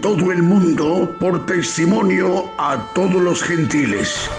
todo el mundo por testimonio a todos los gentiles.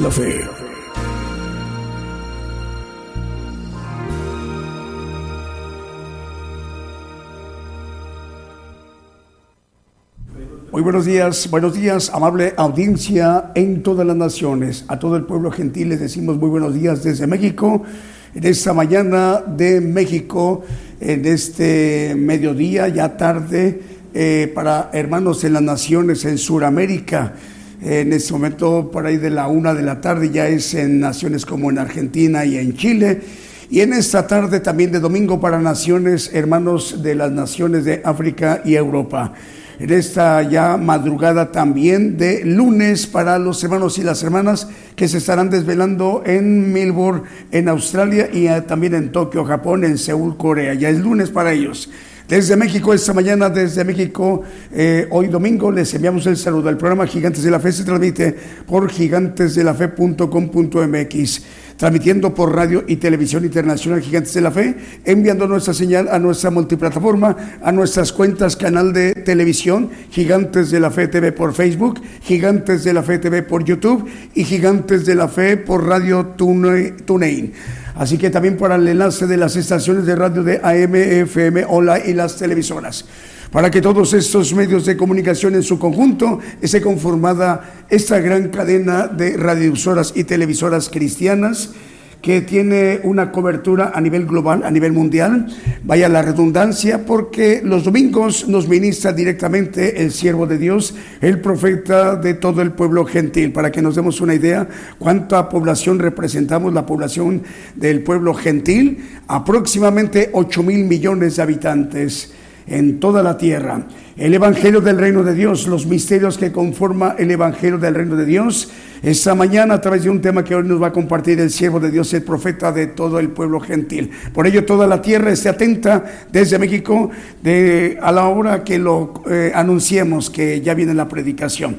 La Fe. Muy buenos días, buenos días, amable audiencia en todas las naciones. A todo el pueblo gentil les decimos muy buenos días desde México, en esta mañana de México, en este mediodía, ya tarde, eh, para hermanos en las naciones en Sudamérica en este momento por ahí de la una de la tarde ya es en naciones como en Argentina y en Chile. Y en esta tarde también de domingo para naciones, hermanos de las naciones de África y Europa. En esta ya madrugada también de lunes para los hermanos y las hermanas que se estarán desvelando en Melbourne, en Australia y eh, también en Tokio, Japón, en Seúl, Corea. Ya es lunes para ellos. Desde México, esta mañana, desde México, eh, hoy domingo, les enviamos el saludo. El programa Gigantes de la Fe se transmite por gigantesdelafe.com.mx, transmitiendo por radio y televisión internacional Gigantes de la Fe, enviando nuestra señal a nuestra multiplataforma, a nuestras cuentas, canal de televisión, Gigantes de la Fe TV por Facebook, Gigantes de la Fe TV por YouTube y Gigantes de la Fe por Radio TuneIn. Así que también para el enlace de las estaciones de radio de AM, FM, Hola y las televisoras. Para que todos estos medios de comunicación en su conjunto esté conformada esta gran cadena de radiodifusoras y televisoras cristianas que tiene una cobertura a nivel global, a nivel mundial. Vaya la redundancia, porque los domingos nos ministra directamente el siervo de Dios, el profeta de todo el pueblo gentil, para que nos demos una idea cuánta población representamos, la población del pueblo gentil, aproximadamente 8 mil millones de habitantes en toda la tierra. El Evangelio del Reino de Dios, los misterios que conforma el Evangelio del Reino de Dios. Esta mañana a través de un tema que hoy nos va a compartir el siervo de Dios, el profeta de todo el pueblo gentil. Por ello toda la tierra esté atenta desde México de, a la hora que lo eh, anunciemos que ya viene la predicación.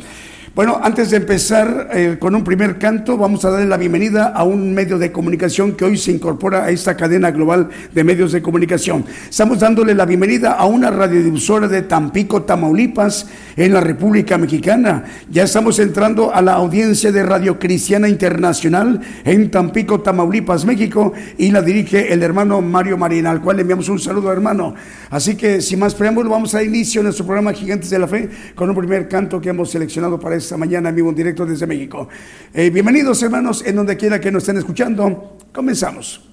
Bueno, antes de empezar eh, con un primer canto, vamos a darle la bienvenida a un medio de comunicación que hoy se incorpora a esta cadena global de medios de comunicación. Estamos dándole la bienvenida a una radiodifusora de Tampico, Tamaulipas, en la República Mexicana. Ya estamos entrando a la audiencia de Radio Cristiana Internacional en Tampico, Tamaulipas, México, y la dirige el hermano Mario Marina, al cual le enviamos un saludo, hermano. Así que, sin más preámbulo, vamos a inicio nuestro programa Gigantes de la Fe con un primer canto que hemos seleccionado para esta mañana, amigo, en directo desde México. Eh, bienvenidos, hermanos, en donde quiera que nos estén escuchando. Comenzamos.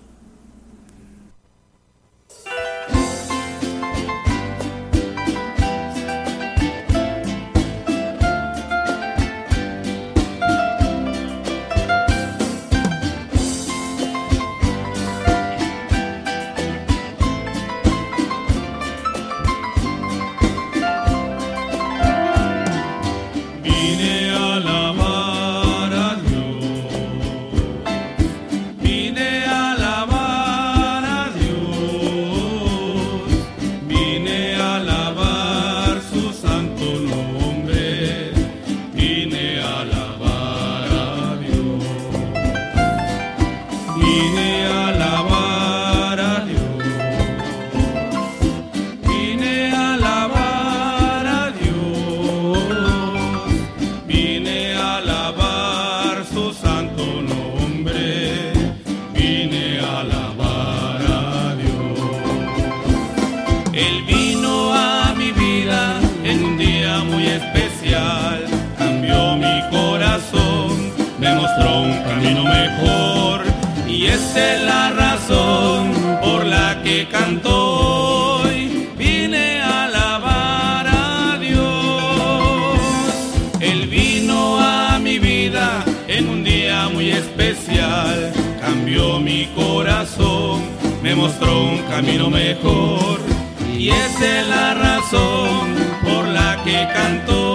Y esa es la razón por la que canto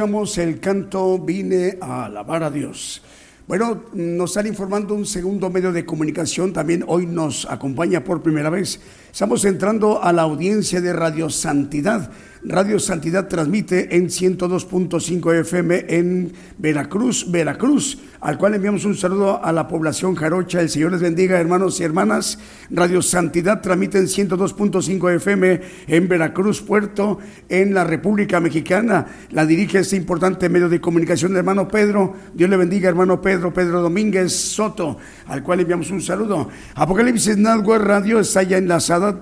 escuchamos el canto Vine a alabar a Dios. Bueno, nos están informando un segundo medio de comunicación, también hoy nos acompaña por primera vez. Estamos entrando a la audiencia de Radio Santidad. Radio Santidad transmite en 102.5 FM en Veracruz, Veracruz, al cual enviamos un saludo a la población jarocha. El Señor les bendiga, hermanos y hermanas. Radio Santidad transmite en 102.5 FM en Veracruz, Puerto, en la República Mexicana. La dirige este importante medio de comunicación, hermano Pedro. Dios le bendiga, hermano Pedro, Pedro Domínguez Soto, al cual enviamos un saludo. Apocalipsis Network Radio está ya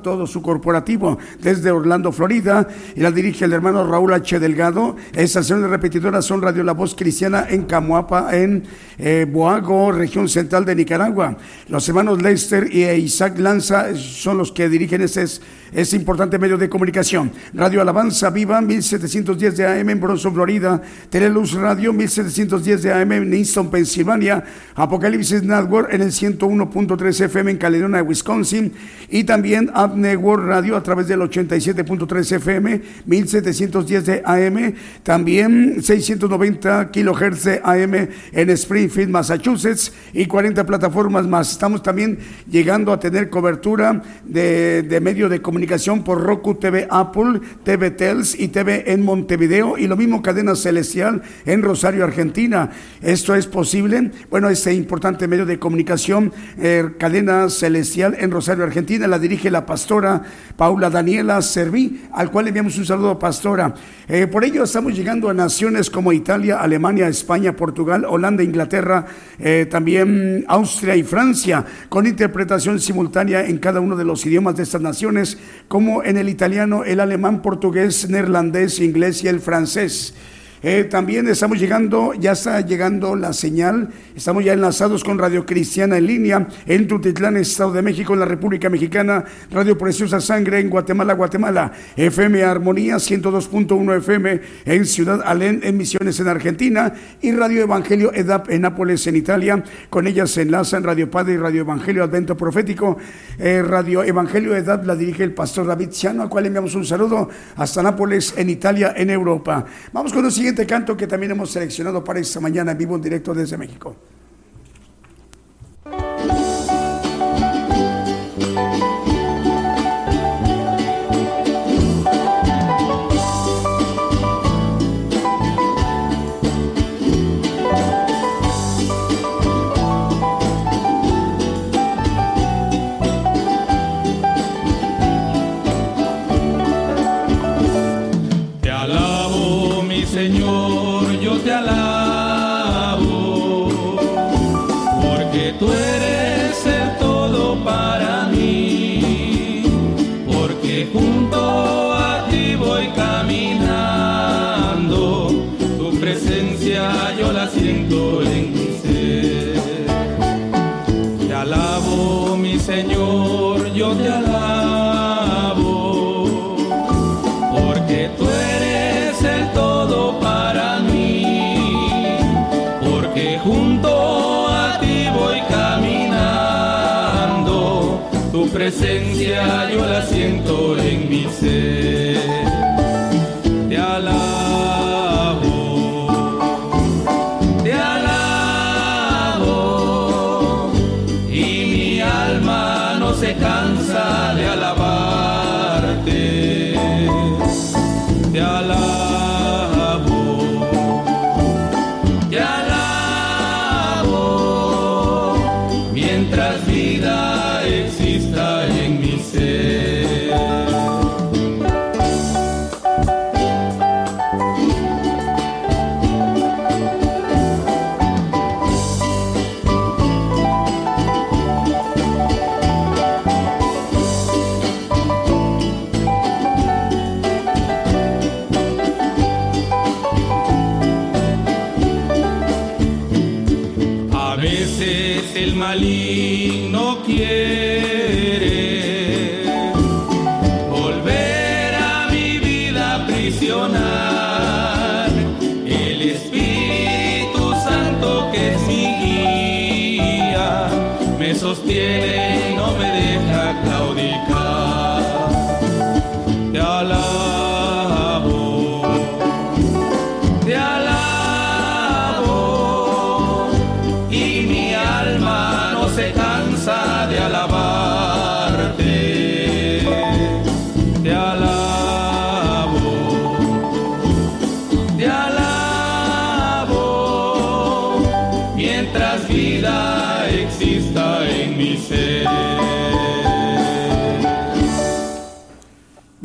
todo su corporativo, desde Orlando, Florida. Y la dirige el hermano Raúl H. Delgado. Estaciones repetidoras son Radio La Voz Cristiana en Camuapa, en eh, Boago, región central de Nicaragua. Los hermanos Lester y Isaac Lanza son los que dirigen ese, ese importante medio de comunicación. Radio Alabanza Viva, 1710 de AM en Bronson, Florida. Teleluz Radio, 1710 de AM en Easton, Pensilvania. Apocalipsis Network en el 101.3 FM en Caledonia, Wisconsin. Y también Up Network Radio a través del 87.3 FM, 1710 de AM. También 690 kilohertz de AM en Springfield, Massachusetts. Y 40 plataformas más. Estamos también llegando a tener cobertura de, de medio de comunicación por Roku TV Apple, TV Tels y TV en Montevideo. Y lo mismo Cadena Celestial en Rosario, Argentina. Esto es posible. Bueno, este importante medio de comunicación, eh, Cadena Celestial en Rosario, Argentina, la dirige la pastora Paula Daniela Serví, al cual enviamos un saludo, pastora. Eh, por ello estamos llegando a naciones como Italia, Alemania, España, Portugal, Holanda, Inglaterra, eh, también Austria y Francia, con interpretación simultánea en cada uno de los idiomas de estas naciones, como en el italiano, el alemán, portugués, neerlandés, inglés y el francés. Eh, también estamos llegando, ya está llegando la señal, estamos ya enlazados con Radio Cristiana en línea en Tutitlán, Estado de México, en la República Mexicana, Radio Preciosa Sangre en Guatemala, Guatemala, FM Armonía 102.1 FM en Ciudad Alén, en Misiones en Argentina y Radio Evangelio EDAP en Nápoles, en Italia. Con ellas se enlazan Radio Padre y Radio Evangelio Advento Profético. Eh, Radio Evangelio EDAP la dirige el pastor David Ciano, al cual enviamos un saludo hasta Nápoles, en Italia, en Europa. Vamos con el siguiente canto que también hemos seleccionado para esta mañana en vivo en directo desde México.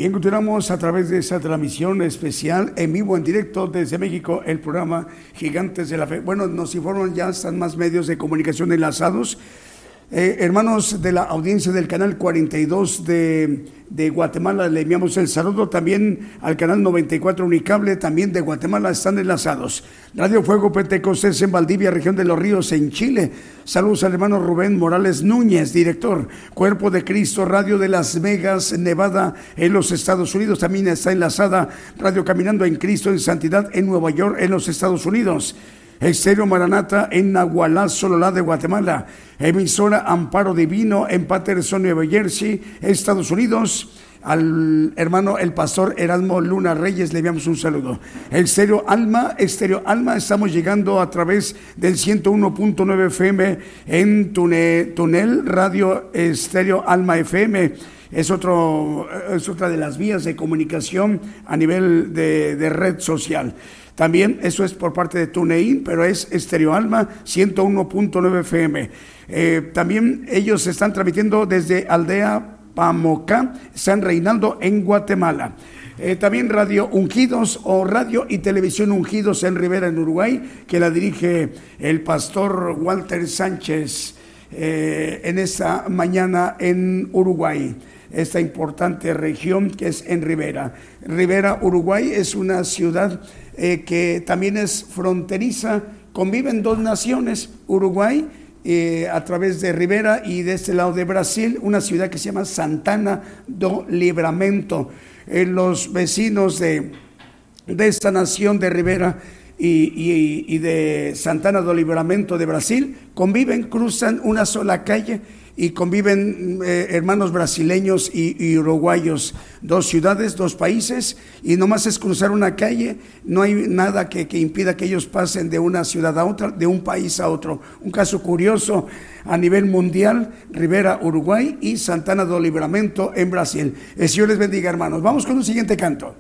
Bien, continuamos a través de esa transmisión especial en vivo, en directo desde México, el programa Gigantes de la Fe. Bueno, nos informan ya, están más medios de comunicación enlazados. Eh, hermanos de la audiencia del canal 42 de, de Guatemala, le enviamos el saludo también al canal 94 Unicable, también de Guatemala, están enlazados. Radio Fuego Pentecostés en Valdivia, región de los Ríos, en Chile. Saludos al hermano Rubén Morales Núñez, director, Cuerpo de Cristo, Radio de Las Vegas, Nevada, en los Estados Unidos. También está enlazada Radio Caminando en Cristo en Santidad, en Nueva York, en los Estados Unidos. Estéreo Maranata en Nahualá, Sololá de Guatemala. Emisora Amparo Divino en Patterson, Nueva Jersey, Estados Unidos. Al hermano el pastor Erasmo Luna Reyes le enviamos un saludo. El Alma, Estéreo Alma, estamos llegando a través del 101.9 FM en Tune- Tunel Radio Estéreo Alma FM es, otro, es otra de las vías de comunicación a nivel de red social. También eso es por parte de TuneIn, pero es Estéreo Alma 101.9 FM. Eh, también ellos están transmitiendo desde Aldea Pamocá, San Reinaldo en Guatemala. Eh, también Radio Ungidos o Radio y Televisión Ungidos en Rivera, en Uruguay, que la dirige el pastor Walter Sánchez eh, en esta mañana en Uruguay esta importante región que es en Rivera. Rivera, Uruguay, es una ciudad eh, que también es fronteriza, conviven dos naciones, Uruguay eh, a través de Rivera y de este lado de Brasil, una ciudad que se llama Santana do Livramento. Eh, los vecinos de, de esta nación de Rivera y, y- y de Santana do Livramento de Brasil conviven, cruzan una sola calle y conviven eh, hermanos brasileños y, uruguayos, dos ciudades, dos países, y nomás es cruzar una calle, no hay nada que, que impida que ellos pasen de una ciudad a otra, de un país a otro. Un caso curioso a nivel mundial, Rivera, Uruguay y Santana do Livramento en Brasil. El Señor les bendiga, hermanos. Vamos con un siguiente canto.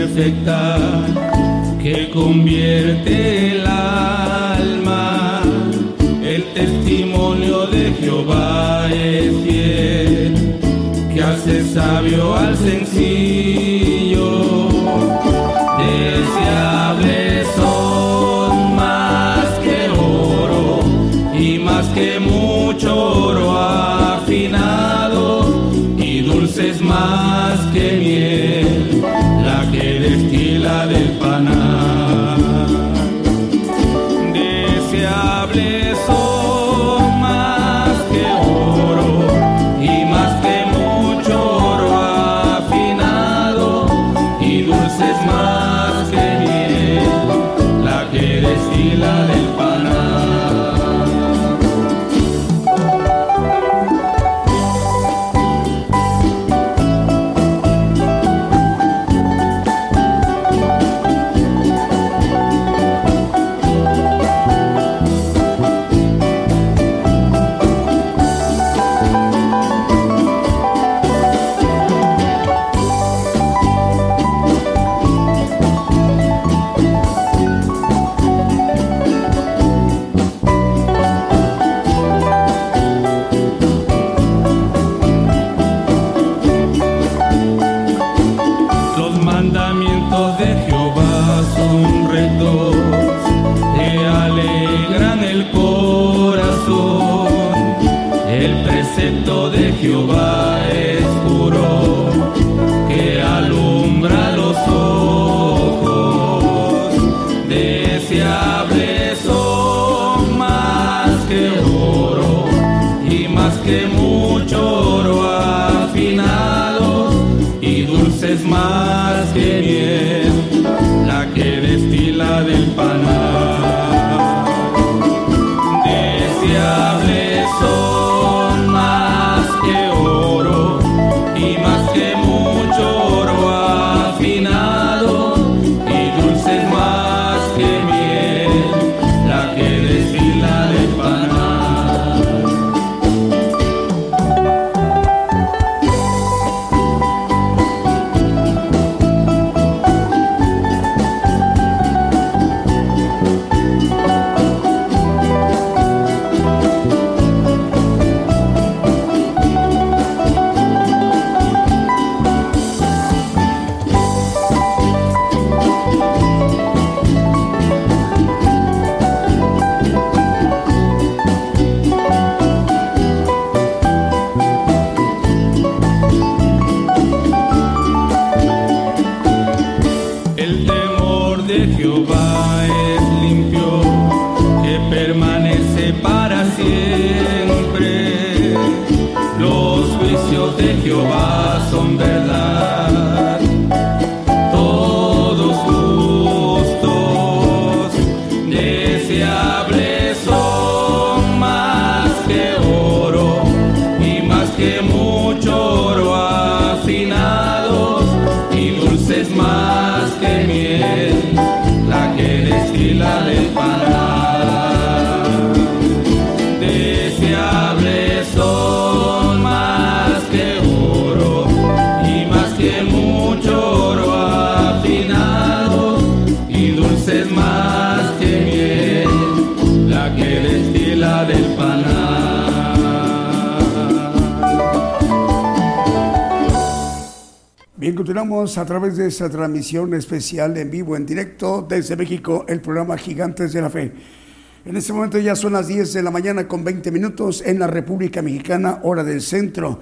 Perfecta, que convierte el alma. El testimonio de Jehová es fiel, que hace sabio al sencillo. Deseables continuamos a través de esta transmisión especial en vivo, en directo desde México, el programa Gigantes de la Fe. En este momento ya son las 10 de la mañana con 20 minutos en la República Mexicana, hora del centro.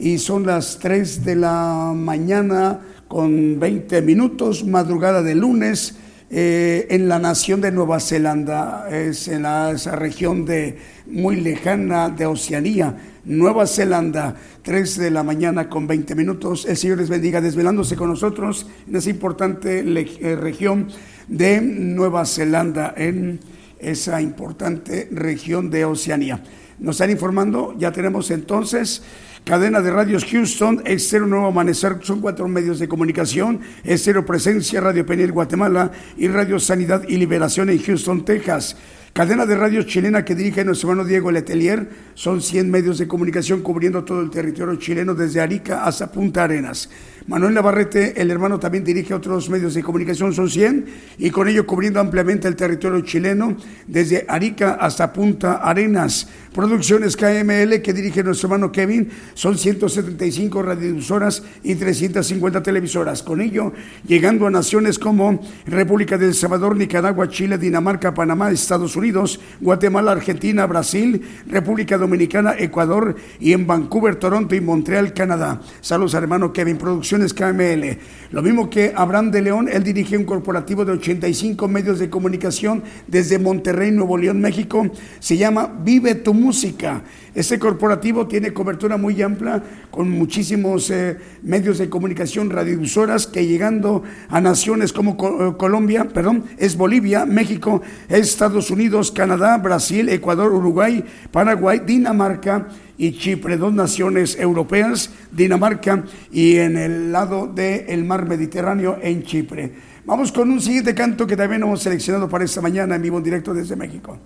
Y son las 3 de la mañana con 20 minutos, madrugada de lunes, eh, en la nación de Nueva Zelanda, es en la, esa región de, muy lejana de Oceanía, Nueva Zelanda, 3 de la mañana con 20 minutos. El Señor les bendiga desvelándose con nosotros en esa importante eh, región de Nueva Zelanda, en esa importante región de Oceanía. Nos están informando, ya tenemos entonces cadena de radios Houston, Estero Nuevo Amanecer, son cuatro medios de comunicación, Estero Presencia, Radio Peniel Guatemala y Radio Sanidad y Liberación en Houston, Texas. Cadena de radio chilena que dirige nuestro hermano Diego Letelier. Son 100 medios de comunicación cubriendo todo el territorio chileno desde Arica hasta Punta Arenas. Manuel Navarrete, el hermano, también dirige otros medios de comunicación, son 100, y con ello cubriendo ampliamente el territorio chileno, desde Arica hasta Punta Arenas. Producciones KML, que dirige nuestro hermano Kevin, son 175 radiodifusoras y 350 televisoras. Con ello, llegando a naciones como República del Salvador, Nicaragua, Chile, Dinamarca, Panamá, Estados Unidos, Guatemala, Argentina, Brasil, República Dominicana, Ecuador y en Vancouver, Toronto y Montreal, Canadá. Saludos, hermano Kevin. Producciones KML. Lo mismo que Abraham de León, él dirige un corporativo de 85 medios de comunicación desde Monterrey, Nuevo León, México. Se llama Vive tu música. Este corporativo tiene cobertura muy amplia con muchísimos eh, medios de comunicación, radiodifusoras que llegando a naciones como eh, Colombia, perdón, es Bolivia, México, Estados Unidos, Canadá, Brasil, Ecuador, Uruguay, Paraguay, Dinamarca y Chipre, dos naciones europeas, Dinamarca y en el lado del mar Mediterráneo en Chipre. Vamos con un siguiente canto que también hemos seleccionado para esta mañana en vivo en directo desde México.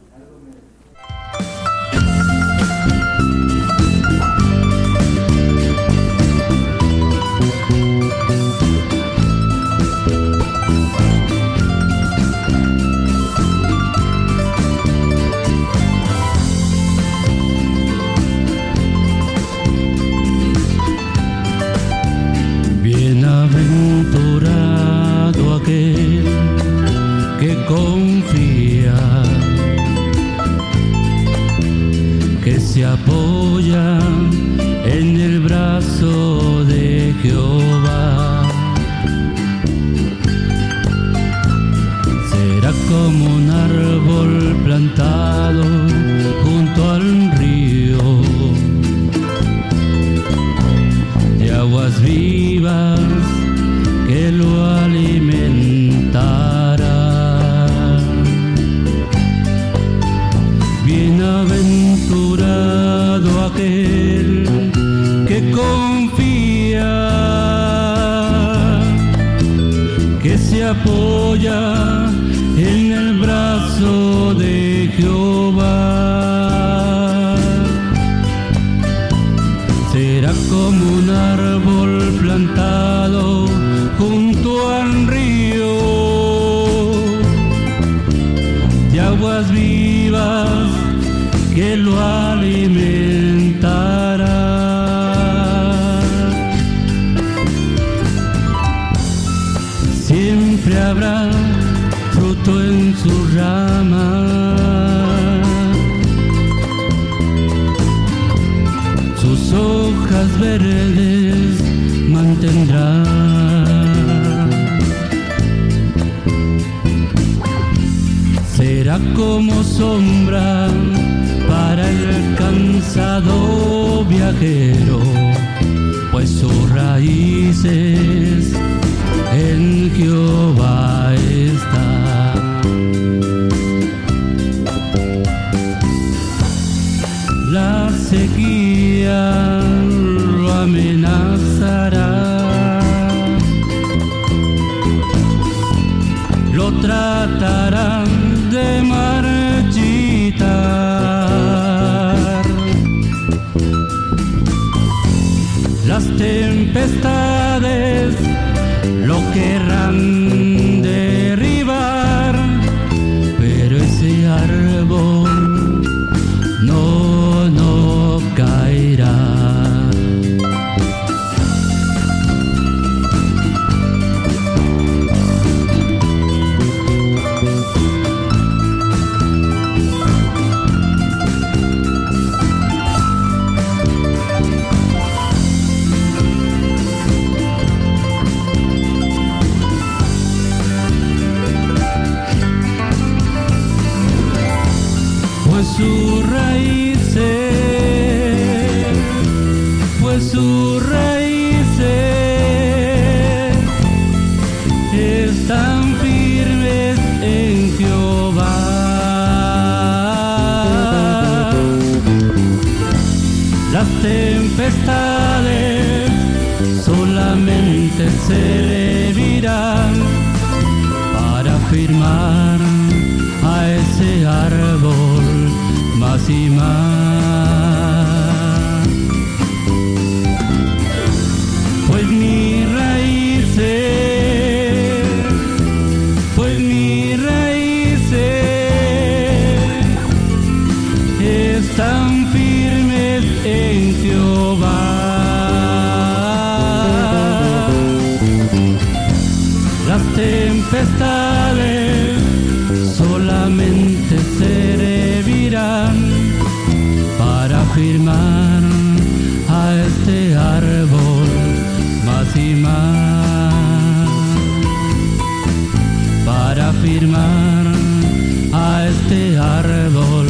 soy árbol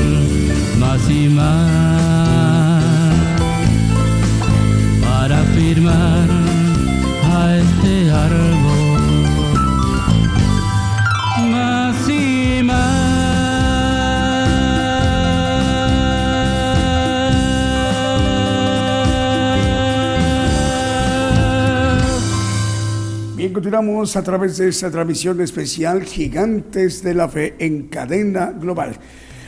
más y más para firmar. Continuamos a través de esta transmisión especial Gigantes de la Fe en cadena global.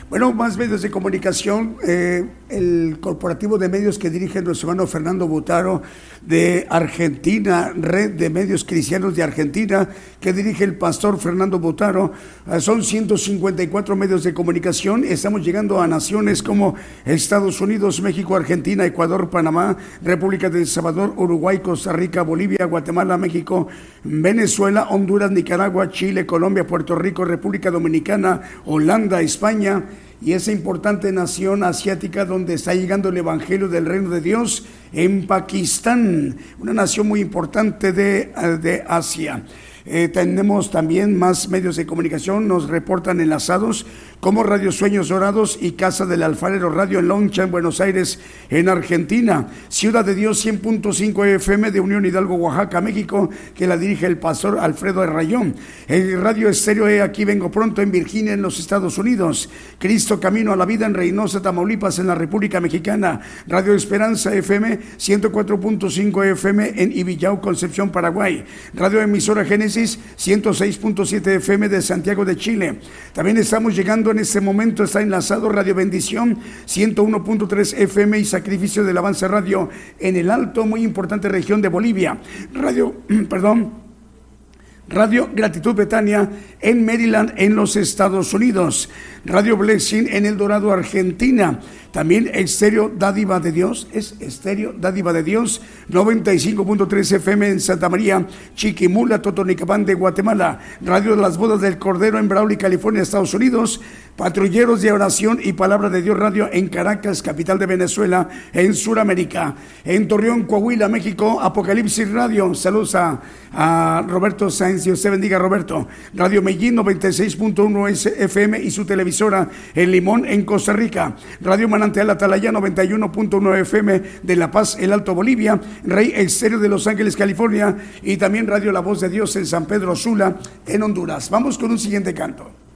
Bueno, más medios de comunicación, eh, el corporativo de medios que dirige nuestro hermano Fernando Butaro de Argentina, Red de Medios Cristianos de Argentina, que dirige el pastor Fernando Butaro. Eh, son 154 medios de comunicación. Estamos llegando a naciones como Estados Unidos, México, Argentina, Ecuador, Panamá, República de El Salvador, Uruguay, Costa Rica, Bolivia, Guatemala, México, Venezuela, Honduras, Nicaragua, Chile, Colombia, Puerto Rico, República Dominicana, Holanda, España y esa importante nación asiática donde está llegando el Evangelio del Reino de Dios en Pakistán, una nación muy importante de, de Asia. Eh, tenemos también más medios de comunicación, nos reportan enlazados como Radio Sueños Dorados y Casa del Alfarero Radio en Loncha, en Buenos Aires, en Argentina. Ciudad de Dios 100.5 FM de Unión Hidalgo, Oaxaca, México, que la dirige el pastor Alfredo Rayón. El Radio Estéreo E Aquí Vengo Pronto en Virginia, en los Estados Unidos. Cristo Camino a la Vida en Reynosa, Tamaulipas, en la República Mexicana. Radio Esperanza FM 104.5 FM en Ibillau, Concepción, Paraguay. Radio Emisora Génesis 106.7 FM de Santiago de Chile. También estamos llegando en este momento, está enlazado Radio Bendición 101.3 FM y Sacrificio del Avance Radio en el Alto, muy importante región de Bolivia. Radio, perdón. Radio Gratitud Betania en Maryland, en los Estados Unidos. Radio Blessing en El Dorado, Argentina. También Estéreo Dádiva de Dios, es Estéreo Dádiva de Dios, 95.3 FM en Santa María, Chiquimula, Totonicapán de Guatemala. Radio de las Bodas del Cordero en Brawley, California, Estados Unidos. Patrulleros de Oración y Palabra de Dios Radio en Caracas, capital de Venezuela, en Sudamérica. En Torreón, Coahuila, México, Apocalipsis Radio. Saludos a, Roberto Sáenz. Dios te bendiga, Roberto. Radio Medellín 96.1 FM y su en Limón, en Costa Rica. Radio Manantial Atalaya 91.1 FM de La Paz, el Alto Bolivia. Rey Estéreo de Los Ángeles, California. Y también Radio La Voz de Dios en San Pedro Sula, en Honduras. Vamos con un siguiente canto.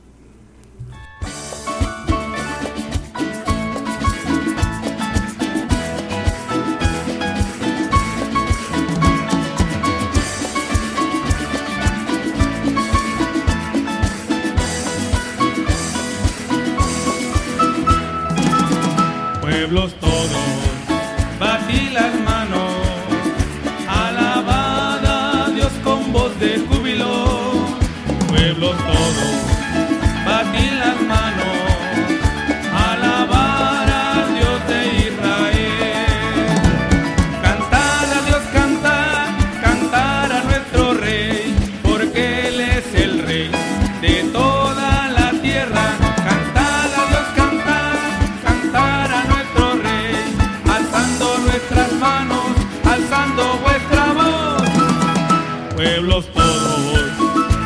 Pueblos todos,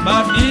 my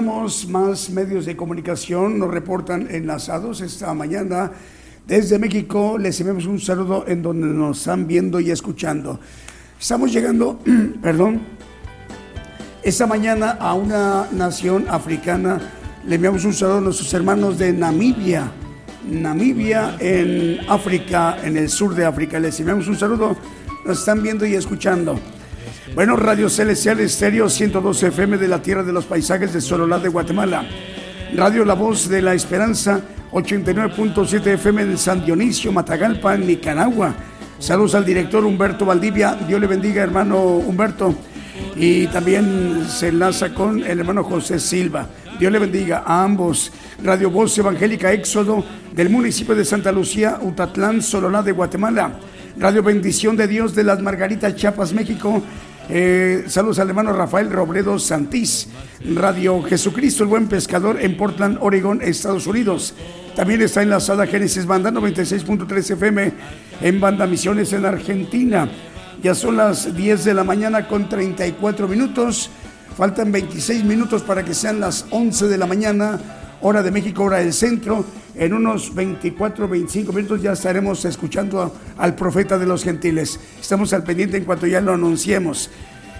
Encontramos más medios de comunicación, nos reportan enlazados esta mañana. Desde México les enviamos un saludo en donde nos están viendo y escuchando. Estamos llegando, perdón, esta mañana a una nación africana. Le enviamos un saludo a nuestros hermanos de Namibia. Namibia en África, en el sur de África. Les enviamos un saludo. Nos están viendo y escuchando. Bueno, Radio Celestial Estéreo 112 FM de la Tierra de los Paisajes de Sololá de Guatemala. Radio La Voz de la Esperanza 89.7 FM de San Dionisio, Matagalpa, Nicaragua. Saludos al director Humberto Valdivia. Dios le bendiga, hermano Humberto. Y también se enlaza con el hermano José Silva. Dios le bendiga a ambos. Radio Voz Evangélica Éxodo del municipio de Santa Lucía, Utatlán, Sololá de Guatemala. Radio Bendición de Dios de las Margaritas, Chiapas, México. Eh, saludos al hermano Rafael Robledo Santís, Radio Jesucristo, el buen pescador en Portland, Oregon, Estados Unidos. También está enlazada Génesis Banda 96.3 FM en Banda Misiones en Argentina. Ya son las 10 de la mañana con 34 minutos. Faltan 26 minutos para que sean las 11 de la mañana, hora de México, hora del centro. En unos 24, 25 minutos ya estaremos escuchando al profeta de los gentiles. Estamos al pendiente en cuanto ya lo anunciemos.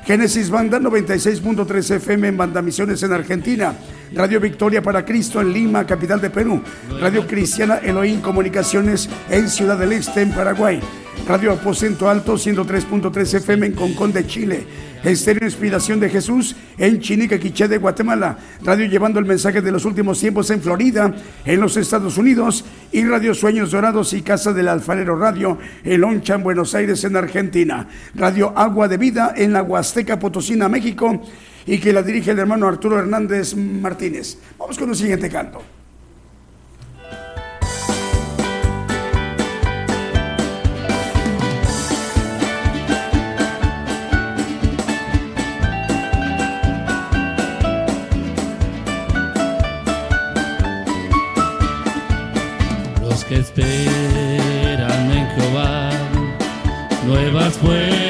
Génesis Banda 96.3 FM en Banda Misiones en Argentina. Radio Victoria para Cristo en Lima, capital de Perú. Radio Cristiana Elohim Comunicaciones en Ciudad del Este, en Paraguay. Radio Aposento Alto 103.3 FM en Concón de Chile. Estéreo Inspiración de Jesús en Chinique, de Guatemala. Radio Llevando el Mensaje de los Últimos Tiempos en Florida, en los Estados Unidos. Y Radio Sueños Dorados y Casa del Alfarero Radio en Loncha, en Buenos Aires, en Argentina. Radio Agua de Vida en la Huasteca Potosina, México. Y que la dirige el hermano Arturo Hernández Martínez. Vamos con el siguiente canto. Que esperan en Jehová, nuevas fuerzas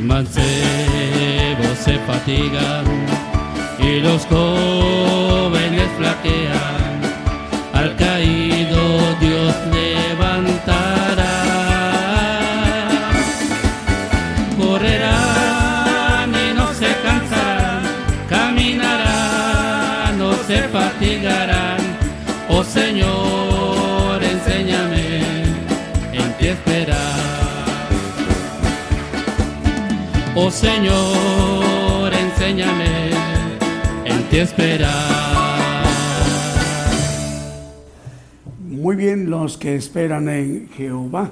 Los mancebos se fatigan y los jóvenes flaquean. Oh Señor, enséñame en ti esperar. Muy bien, los que esperan en Jehová.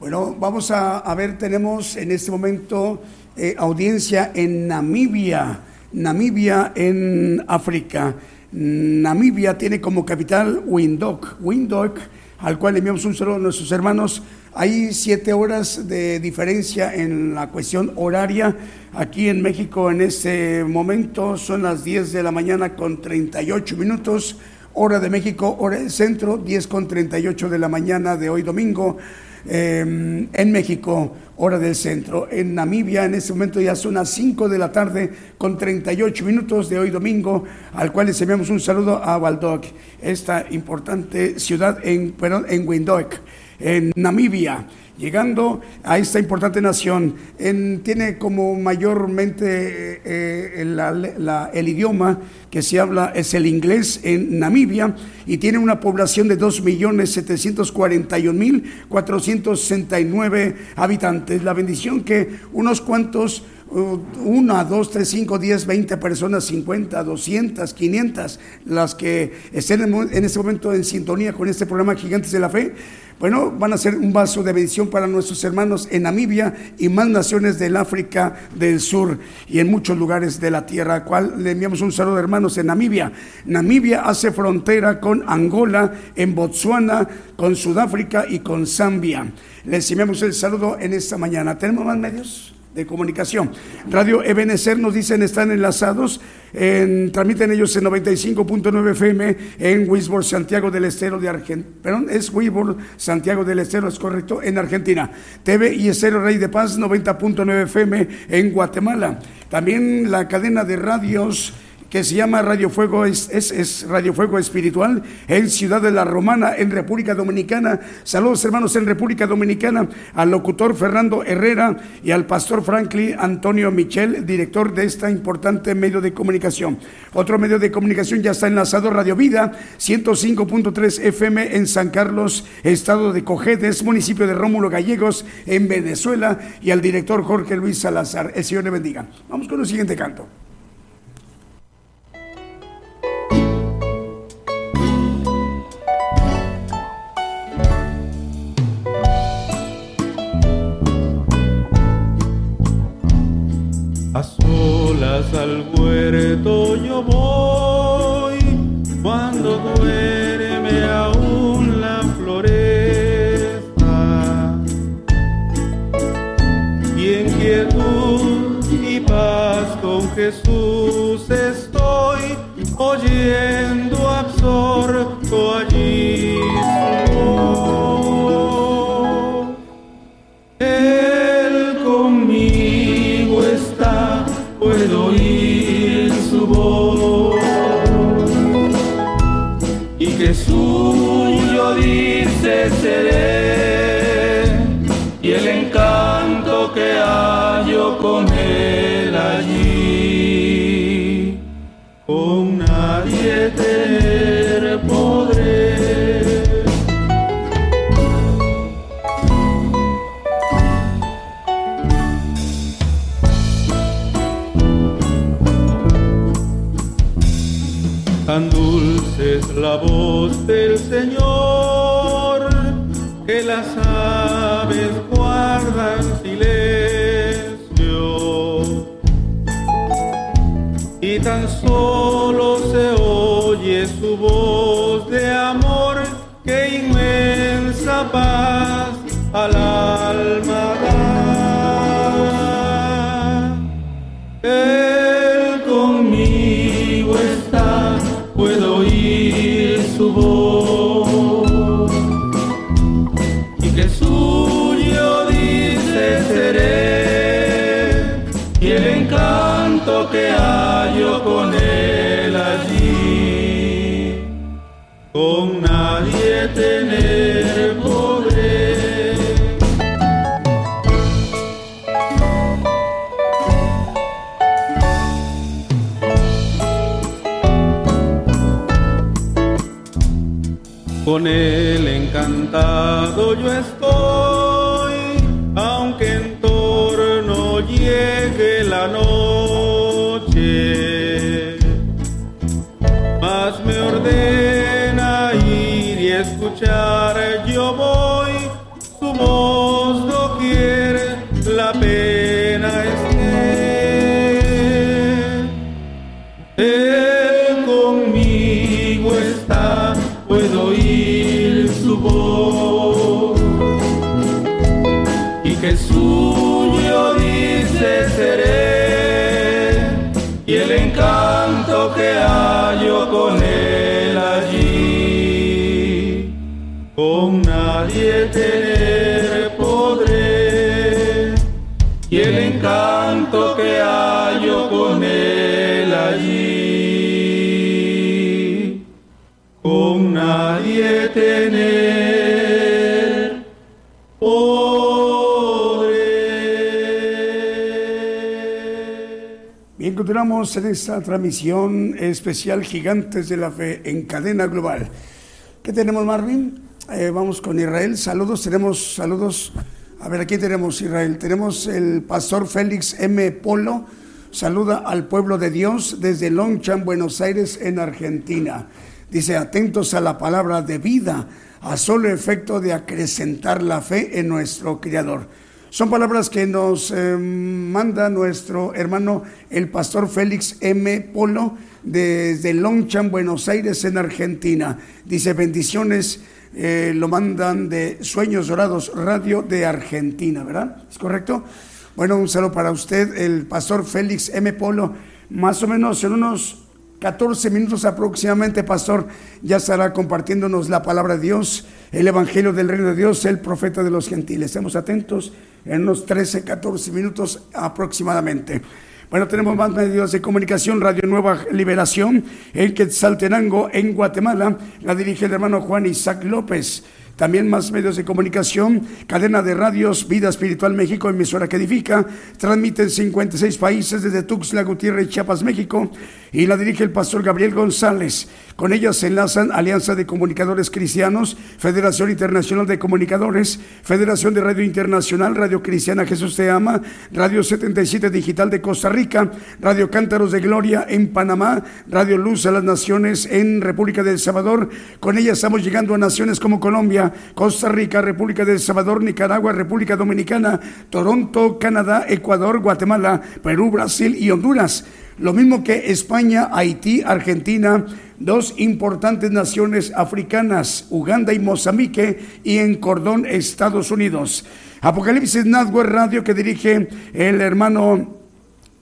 Bueno, vamos a, ver, tenemos en este momento eh, audiencia en Namibia, Namibia en África. Namibia tiene como capital Windhoek. Windhoek, al cual enviamos un saludo a nuestros hermanos. Hay siete horas de diferencia en la cuestión horaria. Aquí en México en este momento son las 10 de la mañana con 38 minutos. Hora de México, hora del centro, 10 con 38 de la mañana de hoy domingo. Eh, en México, hora del centro. En Namibia, en este momento ya son las 5 de la tarde con 38 minutos de hoy domingo, al cual les enviamos un saludo a Waldok, esta importante ciudad en, perdón, en Windhoek, en Namibia llegando a esta importante nación. En, tiene como mayormente eh, el, idioma que se habla es el inglés en Namibia y tiene una población de 2.741.469 habitantes. La bendición que unos cuantos uh, una, dos, tres, cinco, diez, veinte personas, cincuenta, doscientas, quinientas, las que estén en este momento en sintonía con este programa Gigantes de la Fe, bueno, van a ser un vaso de bendición para nuestros hermanos en Namibia y más naciones del África del Sur y en muchos lugares de la tierra, al cual le enviamos un saludo, hermanos, en Namibia. Namibia hace frontera con Angola, en Botsuana, con Sudáfrica y con Zambia. Les enviamos el saludo en esta mañana. ¿Tenemos más medios? De comunicación. Radio Ebenecer nos dicen están enlazados, en, transmiten ellos en 95.9 FM en Wisborne, Santiago del Estero de Argentina. Perdón, es Wisborne, Santiago del Estero, es correcto, en Argentina. TV y Estero Rey de Paz, 90.9 FM en Guatemala. También la cadena de radios que se llama Radio Fuego, es, es, Radio Fuego Espiritual en Ciudad de la Romana, en República Dominicana. Saludos hermanos en República Dominicana, al locutor Fernando Herrera y al pastor Franklin Antonio Michel, director de esta importante medio de comunicación. Otro medio de comunicación ya está enlazado, Radio Vida, 105.3 FM en San Carlos, estado de Cojedes, municipio de Rómulo Gallegos, en Venezuela, y al director Jorge Luis Salazar. El Señor le bendiga. Vamos con el siguiente canto. A solas al huerto yo voy, cuando duerme aún la floresta. Y en quietud y paz con Jesús estoy, oyendo absorto allí seré, y el encanto que hallo con él allí, con nadie tener podré. Tan dulce es la voz del Señor que las aves guardan silencio. Y tan solo se oye su voz de amor que inmensa paz al alma En esta transmisión especial Gigantes de la Fe en cadena global. ¿Qué tenemos, Marvin? Eh, vamos con Israel. Saludos, tenemos saludos. A ver, aquí tenemos Israel. Tenemos el pastor Félix M. Polo. Saluda al pueblo de Dios desde Longchamp, Buenos Aires, en Argentina. Dice, atentos a la palabra de vida, a solo efecto de acrecentar la fe en nuestro Creador. Son palabras que nos eh, manda nuestro hermano el pastor Félix M. Polo desde Longchamp, Buenos Aires, en Argentina. Dice bendiciones, eh, lo mandan de Sueños Dorados Radio de Argentina, ¿verdad? ¿Es correcto? Bueno, un saludo para usted, el pastor Félix M. Polo. Más o menos en unos 14 minutos aproximadamente, pastor, ya estará compartiéndonos la palabra de Dios, el Evangelio del Reino de Dios, el profeta de los gentiles. Estemos atentos en unos 13, 14 minutos aproximadamente. Bueno, tenemos más medios de comunicación, Radio Nueva Liberación, en Quetzaltenango, en Guatemala, la dirige el hermano Juan Isaac López. También más medios de comunicación, cadena de radios, Vida Espiritual México, emisora que edifica, transmite en 56 países desde Tuxtla Gutiérrez, Chiapas, México, y la dirige el pastor Gabriel González. Con ella se enlazan Alianza de Comunicadores Cristianos, Federación Internacional de Comunicadores, Federación de Radio Internacional, Radio Cristiana Jesús Te Ama, Radio 77 Digital de Costa Rica, Radio Cántaros de Gloria en Panamá, Radio Luz a las Naciones en República del Salvador. Con ella estamos llegando a naciones como Colombia, Costa Rica, República del Salvador, Nicaragua, República Dominicana, Toronto, Canadá, Ecuador, Guatemala, Perú, Brasil y Honduras. Lo mismo que España, Haití, Argentina, dos importantes naciones africanas, Uganda y Mozambique, y en Cordón, Estados Unidos. Apocalipsis Network Radio que dirige el hermano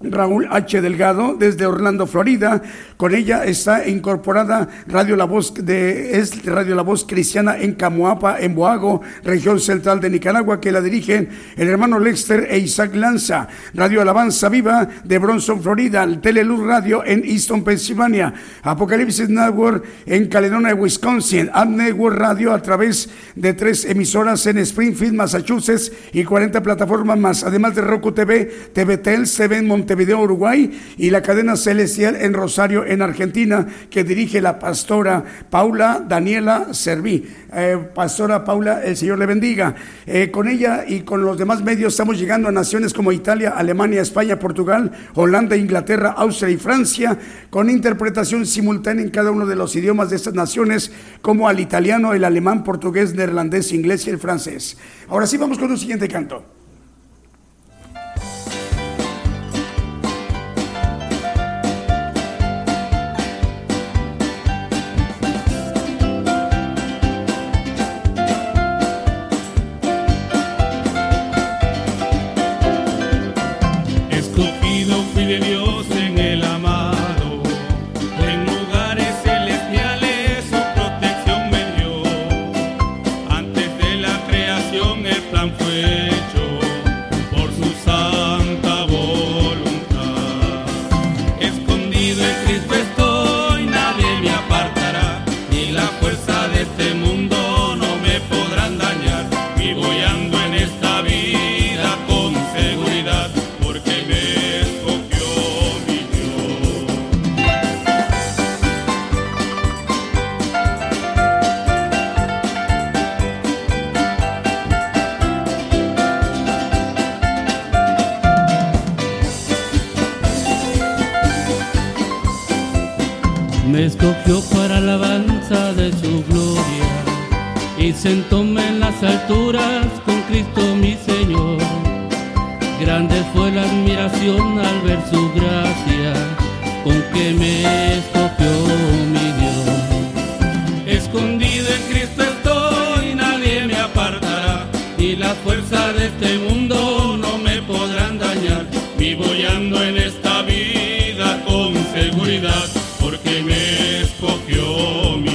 Raúl H. Delgado desde Orlando, Florida. Con ella está incorporada Radio La Voz de es Radio La Voz Cristiana en Camuapa, en Boago, región central de Nicaragua, que la dirigen el hermano Lexter e Isaac Lanza. Radio Alabanza Viva de Bronson, Florida. Teleluz Radio en Easton, Pensilvania. Apocalipsis Network en Caledonia, Wisconsin. Ad Network Radio a través de tres emisoras en Springfield, Massachusetts y 40 plataformas más. Además de Roku TV, TVTEL, TV en Montevideo, Uruguay, y la cadena celestial en Rosario, en Argentina, que dirige la pastora Paula Daniela Serví. Eh, pastora Paula, el Señor le bendiga. Eh, con ella y con los demás medios estamos llegando a naciones como Italia, Alemania, España, Portugal, Holanda, Inglaterra, Austria y Francia, con interpretación simultánea en cada uno de los idiomas de estas naciones, como al italiano, el alemán, portugués, neerlandés, inglés y el francés. Ahora sí, vamos con un siguiente canto. Sentóme en las alturas con Cristo mi Señor. Grande fue la admiración al ver su gracia con que me escogió mi Dios. Escondido en Cristo estoy, nadie me apartará. Y la fuerza de este mundo no me podrán dañar. Vivo y ando en esta vida con seguridad, porque me escogió mi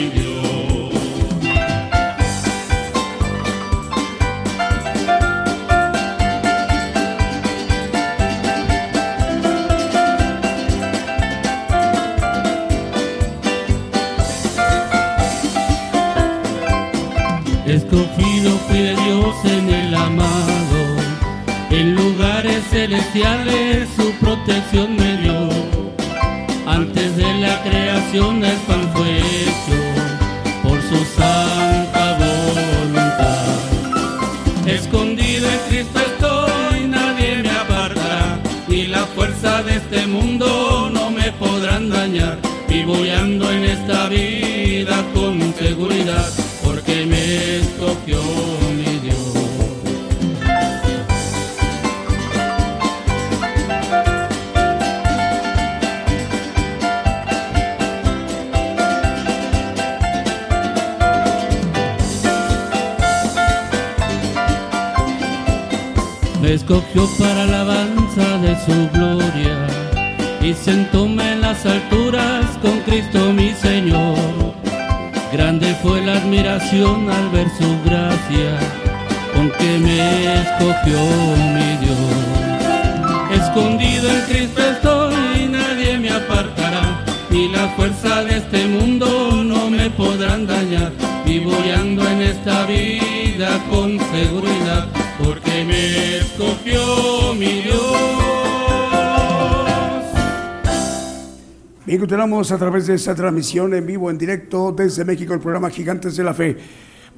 Antes de la creación el pan fue hecho por su santa voluntad. Escondido en Cristo estoy, nadie me apartará, ni la fuerza de este mundo no me podrán dañar. Vivo y ando en esta vida Escogió para a través de esta transmisión en vivo, en directo desde México, el programa Gigantes de la Fe.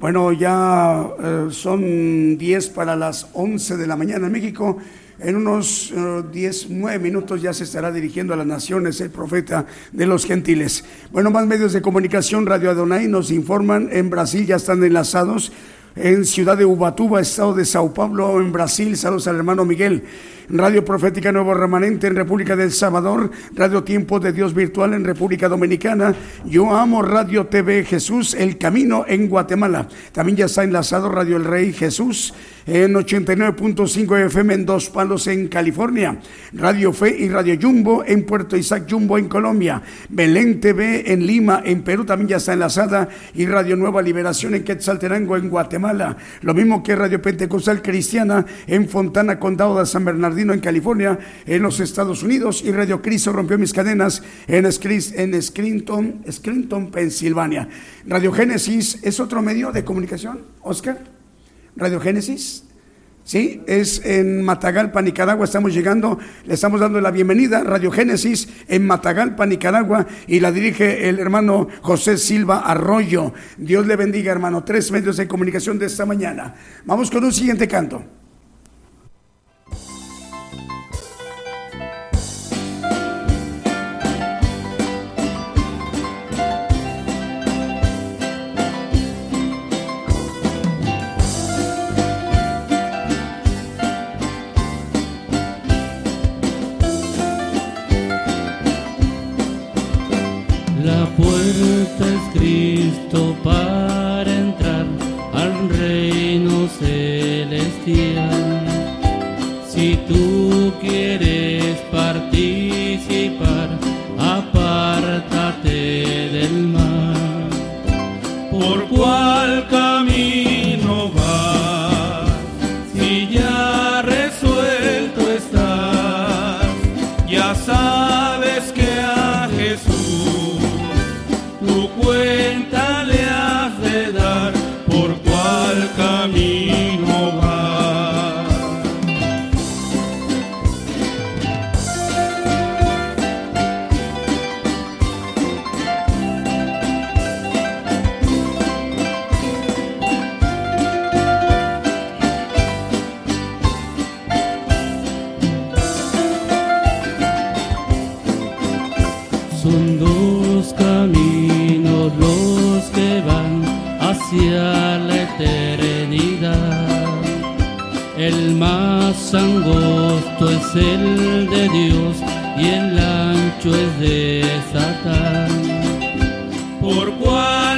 Bueno, ya eh, son 10 para las 11 de la mañana en México. En unos eh, 10, 9 minutos ya se estará dirigiendo a las naciones el profeta de los gentiles. Bueno, más medios de comunicación, Radio Adonai nos informan, en Brasil ya están enlazados. En ciudad de Ubatuba, estado de Sao Paulo, en Brasil. Saludos al hermano Miguel. Radio Profética Nuevo Remanente en República del Salvador, Radio Tiempo de Dios Virtual en República Dominicana, Yo Amo Radio TV Jesús, El Camino en Guatemala. También ya está enlazado Radio El Rey Jesús en 89.5 FM en Dos Palos en California, Radio Fe y Radio Jumbo en Puerto Isaac Jumbo en Colombia, Belén TV en Lima en Perú también ya está enlazada. Y Radio Nueva Liberación en Quetzaltenango en Guatemala, lo mismo que Radio Pentecostal Cristiana en Fontana Condado de San Bernardino en California, en los Estados Unidos, y Radio Cristo rompió mis cadenas en, en Pensilvania. Radio Génesis es otro medio de comunicación, Oscar. Radio Génesis. Sí, es en Matagalpa, Nicaragua. Estamos llegando, le estamos dando la bienvenida. Radio Génesis en Matagalpa, Nicaragua, y la dirige el hermano José Silva Arroyo. Dios le bendiga, hermano. Tres medios de comunicación de esta mañana. Vamos con un siguiente canto. Cristo para entrar al reino celestial. Si tú quieres participar, apártate del mal. ¿Por cuál camino la eternidad. El más angosto es el de Dios y el ancho es de Satán. ¿Por cuál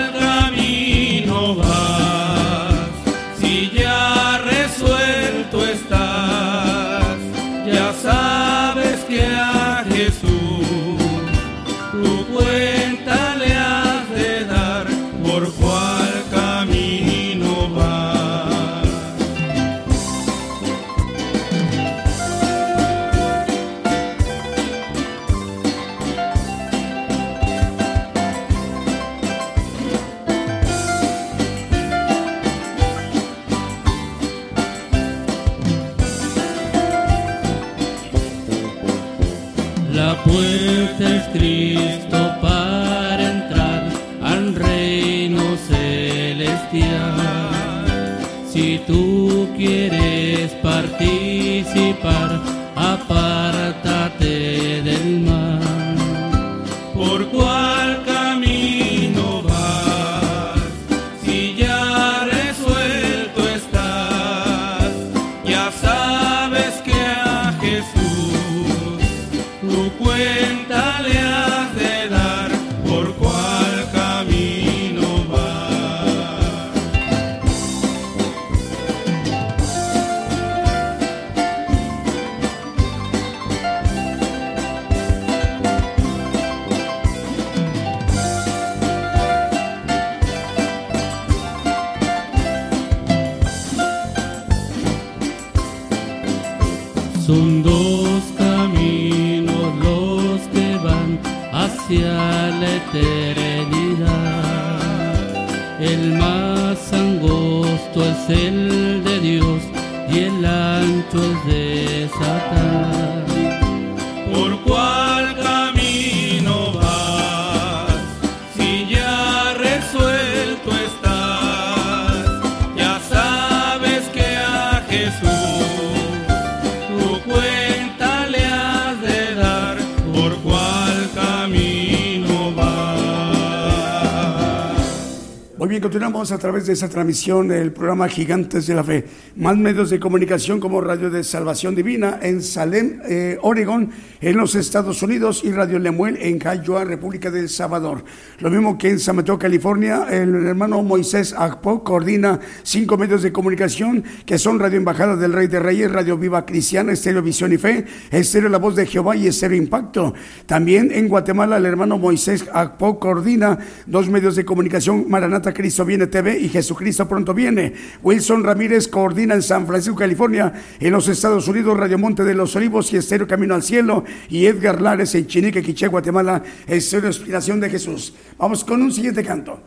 través de esa transmisión del programa Gigantes de la Fe. Más medios de comunicación como Radio de Salvación Divina en Salem, eh, Oregón, en los Estados Unidos, y Radio Lemuel en Cayoa, República del Salvador. Lo mismo que en San Mateo, California, el hermano Moisés Agpo coordina cinco medios de comunicación que son Radio Embajada del Rey de Reyes, Radio Viva Cristiana, Estéreo Visión y Fe, Estéreo La Voz de Jehová y Estéreo Impacto. También en Guatemala, el hermano Moisés Agpo coordina dos medios de comunicación, Maranata Cristo Viene TV y Jesucristo Pronto Viene. Wilson Ramírez coordina en San Francisco, California, en los Estados Unidos, Radio Monte de los Olivos y Estéreo Camino al Cielo, y Edgar Lares en Chinique, Quiché, Guatemala, Estéreo Inspiración de Jesús. Vamos con un siguiente canto.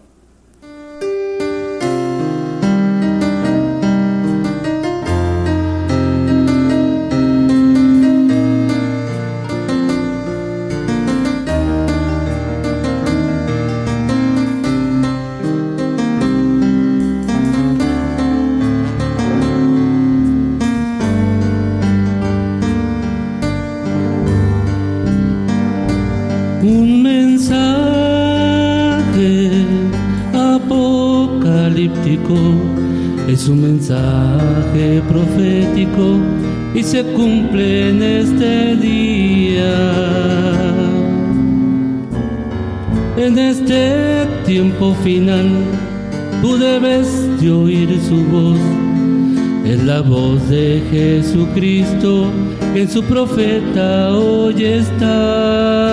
Es un mensaje profético y se cumple en este día. En este tiempo final tú debes de oír su voz. Es la voz de Jesucristo que en su profeta hoy está.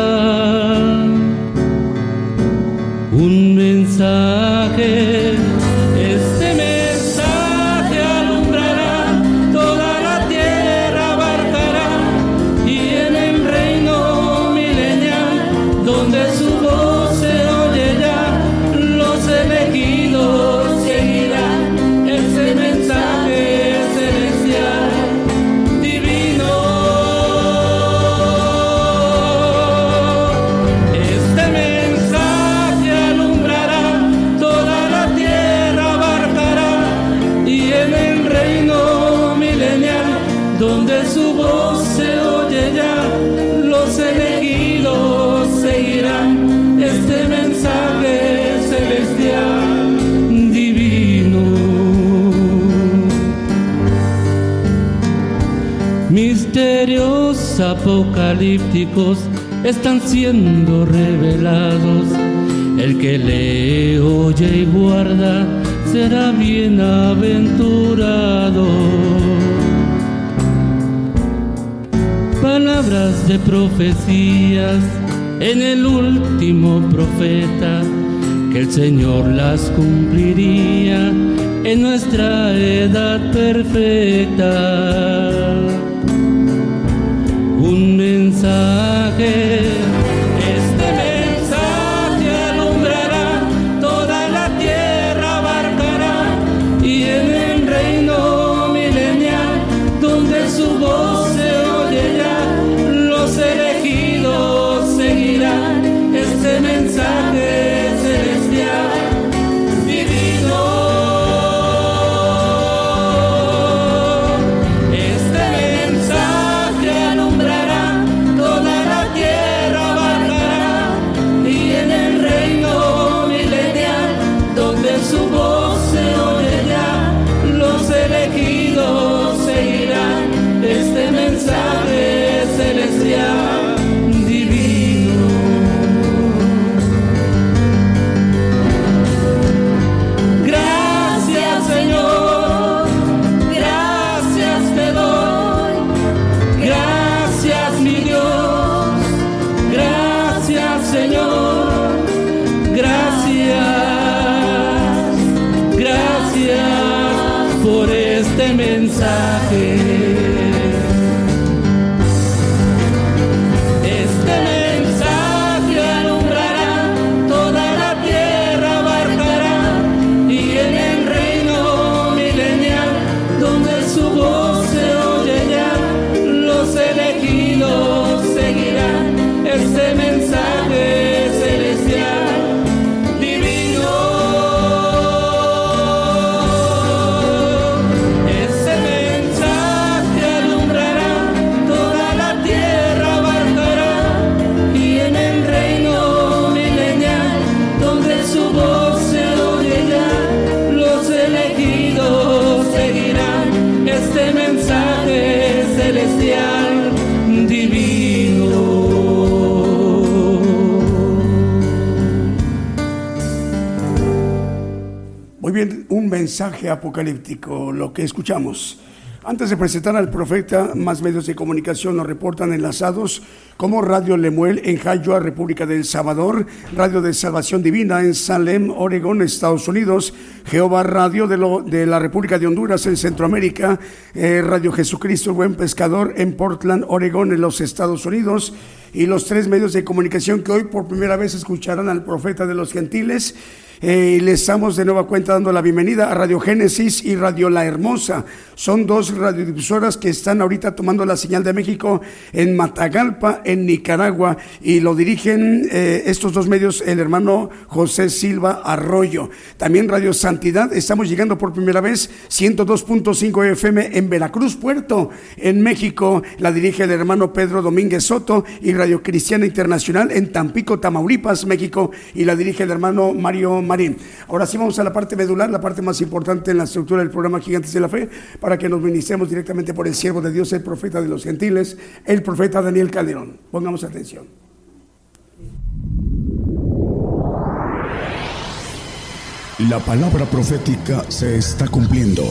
Un mensaje, apocalípticos están siendo revelados. El que lee, oye y guarda será bienaventurado. Palabras de profecías en el último profeta, que el Señor las cumpliría en nuestra edad perfecta mensaje. Mensaje apocalíptico, lo que escuchamos. Antes de presentar al profeta, más medios de comunicación nos reportan enlazados como Radio Lemuel en Jayua, República del Salvador, Radio de Salvación Divina en Salem, Oregón, Estados Unidos, Jehová Radio de, lo- de la República de Honduras en Centroamérica, eh, Radio Jesucristo el Buen Pescador en Portland, Oregón, en los Estados Unidos, y los tres medios de comunicación que hoy por primera vez escucharán al profeta de los gentiles. Eh, le estamos de nueva cuenta dando la bienvenida a Radio Génesis y Radio La Hermosa. Son dos radiodifusoras que están ahorita tomando la señal de México en Matagalpa, en Nicaragua, y lo dirigen eh, estos dos medios el hermano José Silva Arroyo. También Radio Santidad, estamos llegando por primera vez 102.5 FM en Veracruz, Puerto, en México. La dirige el hermano Pedro Domínguez Soto y Radio Cristiana Internacional en Tampico, Tamaulipas, México, y la dirige el hermano Mario Marín. Ahora sí vamos a la parte medular, la parte más importante en la estructura del programa Gigantes de la Fe, para que nos ministremos directamente por el siervo de Dios, el profeta de los gentiles, el profeta Daniel Calderón. Pongamos atención. La palabra profética se está cumpliendo.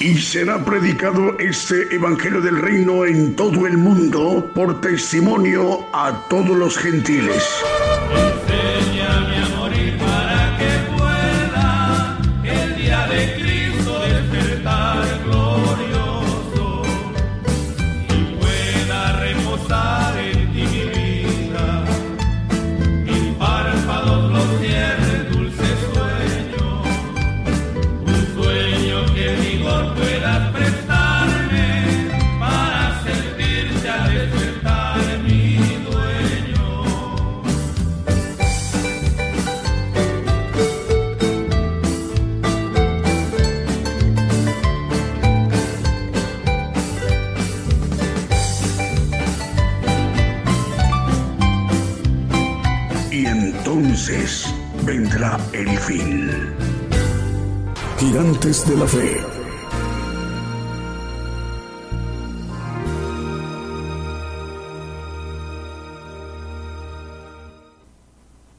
Y será predicado este Evangelio del Reino en todo el mundo por testimonio a todos los gentiles. Enséñame a morir para vendrá el fin. Gigantes de la fe.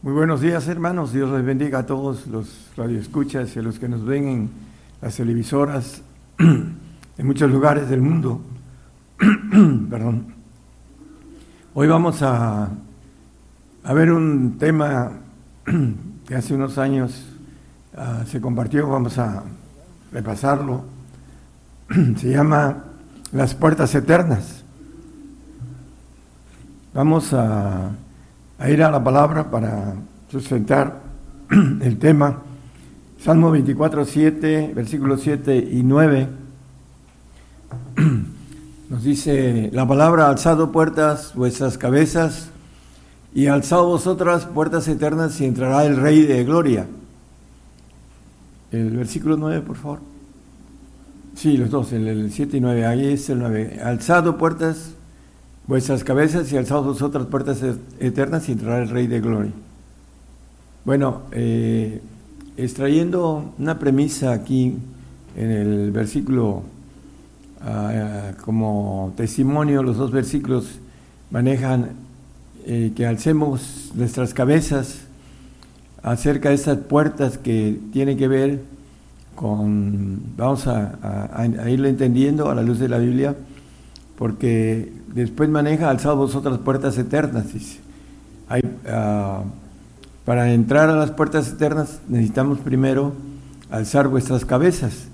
Muy buenos días, hermanos. Dios les bendiga a todos los radioescuchas y a los que nos ven en las televisoras en muchos lugares del mundo. Perdón. Hoy vamos a, a ver un tema que hace unos años ah, se compartió, vamos a repasarlo. se llama Las puertas eternas. Vamos a, a ir a la palabra para sustentar el tema. Salmo 24, 7, versículos 7 y 9. Nos dice la palabra, alzado puertas vuestras cabezas y alzado vosotras puertas eternas y entrará el Rey de Gloria. El versículo 9, por favor. Sí, los dos, el, el 7 y 9, ahí es el 9. Alzado puertas vuestras cabezas y alzado vosotras puertas et- eternas y entrará el Rey de Gloria. Bueno, eh, extrayendo una premisa aquí en el versículo ah, como testimonio, los dos versículos manejan eh, que alcemos nuestras cabezas acerca de estas puertas que tienen que ver con, vamos a, irlo entendiendo a la luz de la Biblia, porque después maneja alzado vosotras puertas eternas. Hay, ah, para entrar a las puertas eternas necesitamos primero alzar vuestras cabezas.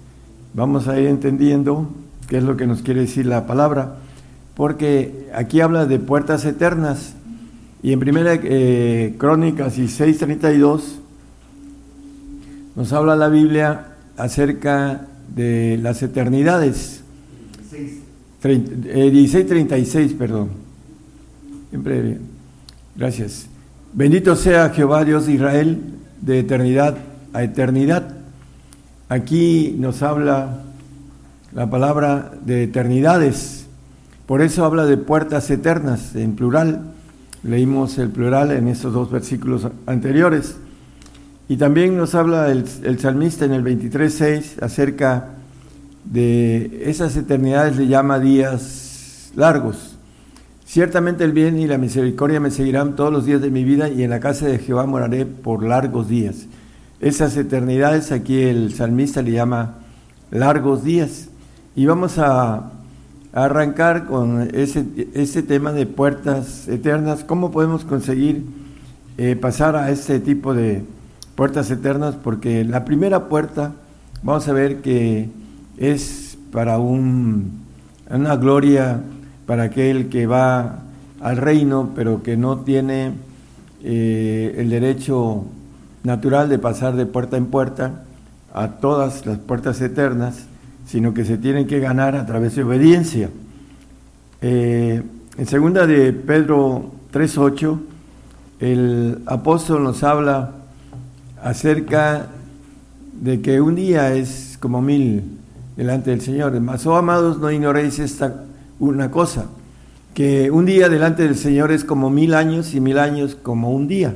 vamos a ir entendiendo qué es lo que nos quiere decir la palabra, porque aquí habla de puertas eternas y en primera eh, Crónicas 16:32 nos habla la Biblia acerca de las eternidades. 16:36, eh, perdón. Siempre, gracias. Bendito sea Jehová Dios de Israel de eternidad a eternidad. Aquí nos habla la palabra de eternidades. Por eso habla de puertas eternas en plural. Leímos el plural en esos dos versículos anteriores. Y también nos habla el, salmista en el 23.6 acerca de esas eternidades, le llama días largos. Ciertamente el bien y la misericordia me seguirán todos los días de mi vida y en la casa de Jehová moraré por largos días. Esas eternidades aquí el salmista le llama largos días. Y vamos a, arrancar con ese, ese, tema de puertas eternas. ¿Cómo podemos conseguir eh, pasar a ese tipo de puertas eternas? Porque la primera puerta, vamos a ver que es para un, una gloria para aquel que va al reino, pero que no tiene eh, el derecho natural de pasar de puerta en puerta a todas las puertas eternas, sino que se tienen que ganar a través de obediencia. Eh, en segunda de Pedro 3.8, el apóstol nos habla acerca de que un día es como mil delante del Señor. Mas, oh amados, no ignoréis esta una cosa, que un día delante del Señor es como mil años y mil años como un día.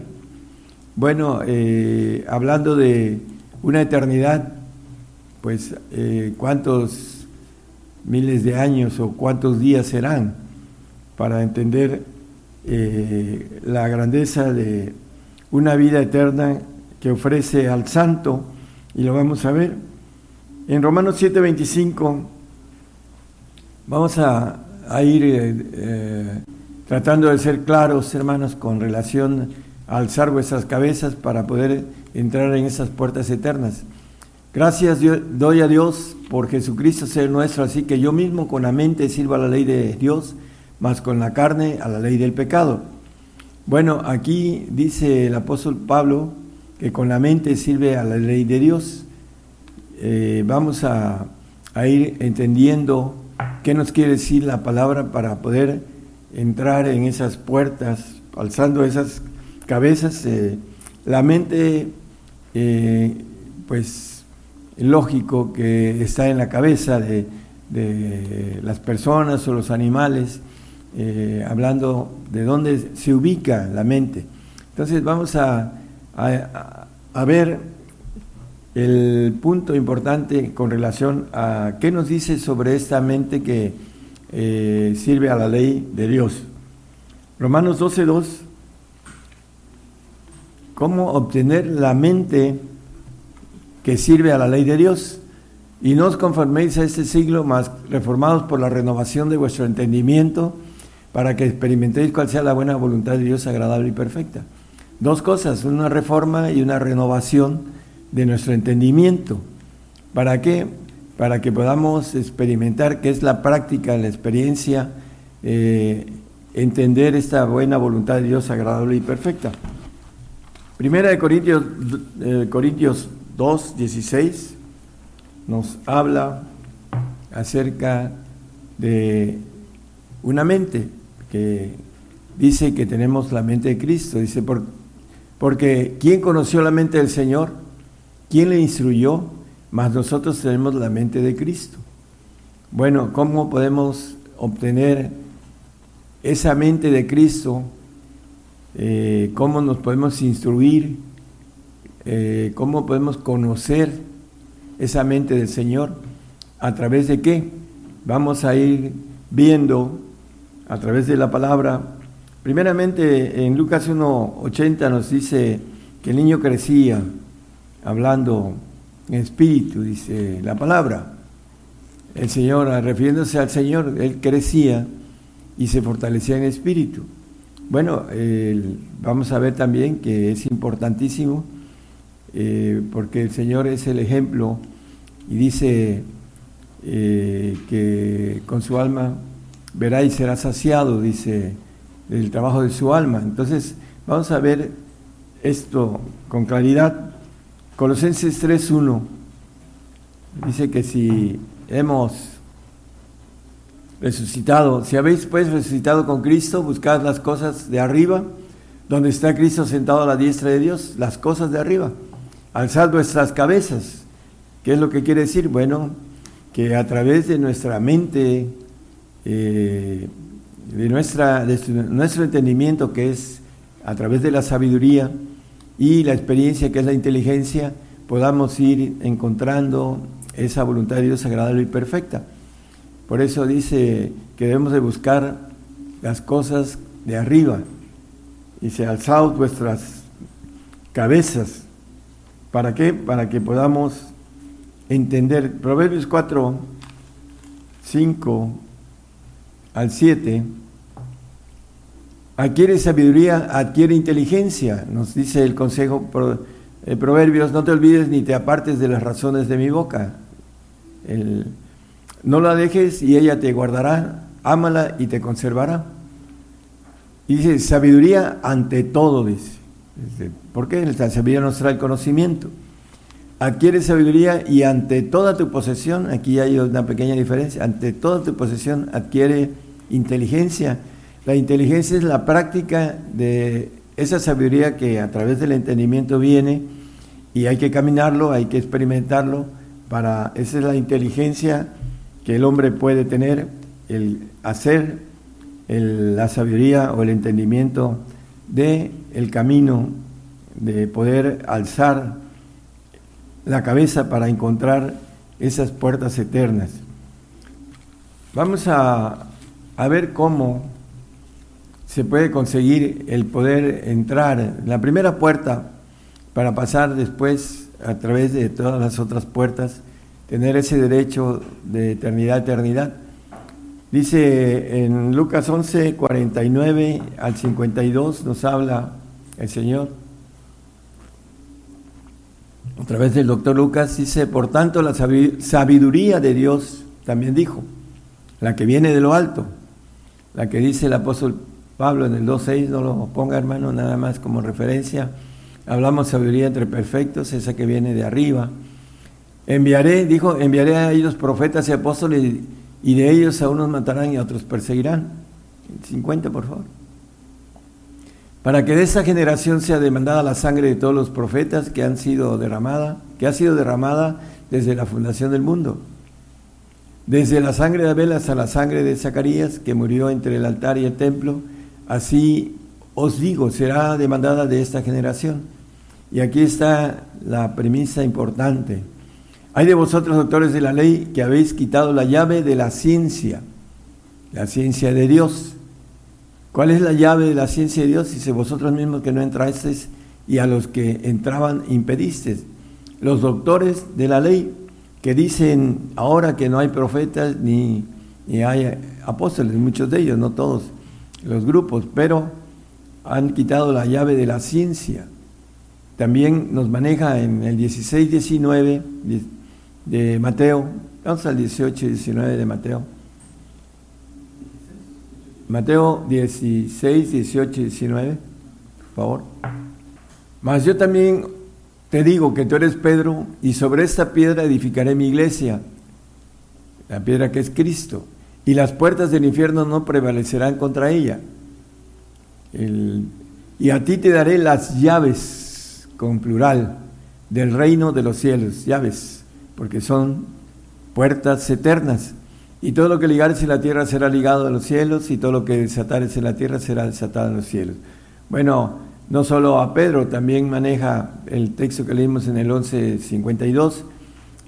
Bueno, eh, hablando de una eternidad, pues eh, cuántos miles de años o cuántos días serán para entender eh, la grandeza de una vida eterna que ofrece al santo, y lo vamos a ver. En Romanos 7:25 vamos a, ir tratando de ser claros, hermanos, con relación alzar vuestras cabezas para poder entrar en esas puertas eternas. Gracias doy a Dios por Jesucristo ser nuestro, así que yo mismo con la mente sirvo a la ley de Dios, más con la carne a la ley del pecado. Bueno, aquí dice el apóstol Pablo que con la mente sirve a la ley de Dios. Eh, vamos a, ir entendiendo qué nos quiere decir la palabra para poder entrar en esas puertas, alzando esas cabezas, eh, la mente, eh, pues lógico que está en la cabeza de, las personas o los animales, eh, hablando de dónde se ubica la mente. Entonces vamos a, ver el punto importante con relación a qué nos dice sobre esta mente que sirve a la ley de Dios. Romanos 12.2 cómo obtener la mente que sirve a la ley de Dios. Y no os conforméis a este siglo, más reformados por la renovación de vuestro entendimiento, para que experimentéis cuál sea la buena voluntad de Dios agradable y perfecta. Dos cosas, una reforma y una renovación de nuestro entendimiento. ¿Para qué? Para que podamos experimentar qué es la práctica, la experiencia, eh, entender esta buena voluntad de Dios agradable y perfecta. Primera de Corintios, eh, Corintios 2, 16 nos habla acerca de una mente que dice que tenemos la mente de Cristo. Dice, porque ¿quién conoció la mente del Señor? ¿Quién le instruyó? Mas nosotros tenemos la mente de Cristo. Bueno, ¿cómo podemos obtener esa mente de Cristo? Eh, cómo nos podemos instruir, eh, cómo podemos conocer esa mente del Señor, a través de qué. Vamos a ir viendo a través de la palabra. Primeramente en Lucas 1.80 nos dice que el niño crecía hablando en espíritu, dice la palabra. El Señor, refiriéndose al Señor, Él crecía y se fortalecía en espíritu. Bueno, vamos a ver también que es importantísimo eh, porque el Señor es el ejemplo y dice eh, que con su alma verá y será saciado, dice, del trabajo de su alma. Entonces, vamos a ver esto con claridad. Colosenses 3.1 dice que si hemos resucitado, si habéis pues resucitado con Cristo, buscad las cosas de arriba, donde está Cristo sentado a la diestra de Dios, las cosas de arriba. Alzad vuestras cabezas. ¿Qué es lo que quiere decir? Bueno, que a través de nuestra mente, eh, de, nuestra, de nuestro entendimiento, que es a través de la sabiduría y la experiencia, que es la inteligencia, podamos ir encontrando esa voluntad de Dios agradable y perfecta. Por eso dice que debemos de buscar las cosas de arriba. Dice, alzad vuestras cabezas. ¿Para qué? Para que podamos entender. Proverbios 4, 5 al 7. Adquiere sabiduría, adquiere inteligencia, nos dice el consejo de Proverbios, no te olvides ni te apartes de las razones de mi boca. no la dejes y ella te guardará, ámala y te conservará. Y dice, sabiduría ante todo, dice. ¿Por qué? La sabiduría nos trae el conocimiento adquiere sabiduría y ante toda tu posesión, aquí hay una pequeña diferencia, ante toda tu posesión adquiere inteligencia. La inteligencia es la práctica de esa sabiduría que a través del entendimiento viene y hay que caminarlo, hay que experimentarlo para esa es la inteligencia que el hombre puede tener, el hacer la sabiduría o el entendimiento de el camino de poder alzar la cabeza para encontrar esas puertas eternas. Vamos a, ver cómo se puede conseguir el poder entrar. La primera puerta para pasar después a través de todas las otras puertas, tener ese derecho de eternidad a eternidad. Dice en Lucas 11, 49 al 52 nos habla el Señor a través del doctor Lucas, dice, por tanto la sabiduría de Dios, también dijo, la que viene de lo alto, la que dice el apóstol Pablo en el 2.6, no lo ponga hermano nada más como referencia, hablamos sabiduría entre perfectos, esa que viene de arriba. Enviaré, dijo, enviaré a ellos profetas y apóstoles y de ellos a unos matarán y a otros perseguirán. 50, por favor para que de esa generación sea demandada la sangre de todos los profetas que han sido derramada, que ha sido derramada desde la fundación del mundo. Desde la sangre de Abel hasta la sangre de Zacarías, que murió entre el altar y el templo, así os digo, será demandada de esta generación. Y aquí está la premisa importante. Hay de vosotros, doctores de la ley, que habéis quitado la llave de la ciencia, la ciencia de Dios ¿Cuál es la llave de la ciencia de Dios? Dice, vosotros mismos que no entrasteis y a los que entraban impedisteis. Los doctores de la ley que dicen ahora que no hay profetas ni, ni hay apóstoles, muchos de ellos, no todos los grupos, pero han quitado la llave de la ciencia. También nos maneja en el 16-19 de Mateo, vamos al 18-19 de Mateo Mateo 16, 18 y 19, por favor. Mas yo también te digo que tú eres Pedro y sobre esta piedra edificaré mi iglesia, la piedra que es Cristo, y las puertas del infierno no prevalecerán contra ella. y a ti te daré las llaves, con plural, del reino de los cielos, llaves, porque son puertas eternas. Y todo lo que ligares en la tierra será ligado a los cielos, y todo lo que desatares en la tierra será desatado en los cielos. Bueno, no solo a Pedro, también maneja el texto que leímos en el 1152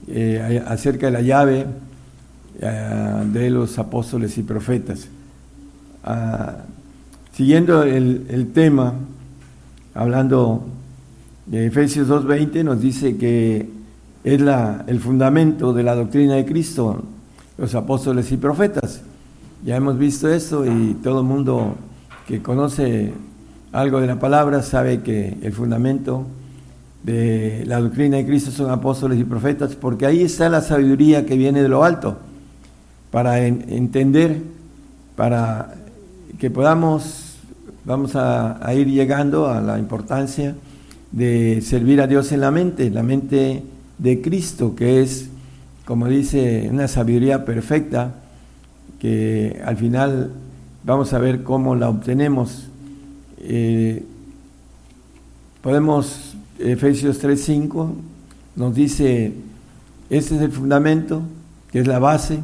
eh, acerca de la llave eh, de los apóstoles y profetas. Ah, siguiendo el, el, tema, hablando de Efesios 2.20, nos dice que es la, el fundamento de la doctrina de Cristo los apóstoles y profetas. Ya hemos visto eso y todo el mundo que conoce algo de la palabra sabe que el fundamento de la doctrina de Cristo son apóstoles y profetas, porque ahí está la sabiduría que viene de lo alto, para entender, para que podamos, vamos a, a ir llegando a la importancia de servir a Dios en la mente, la mente de Cristo, que es, como dice, una sabiduría perfecta, que al final vamos a ver cómo la obtenemos. Eh, podemos, Efesios 3.5 nos dice, este es el fundamento, que es la base,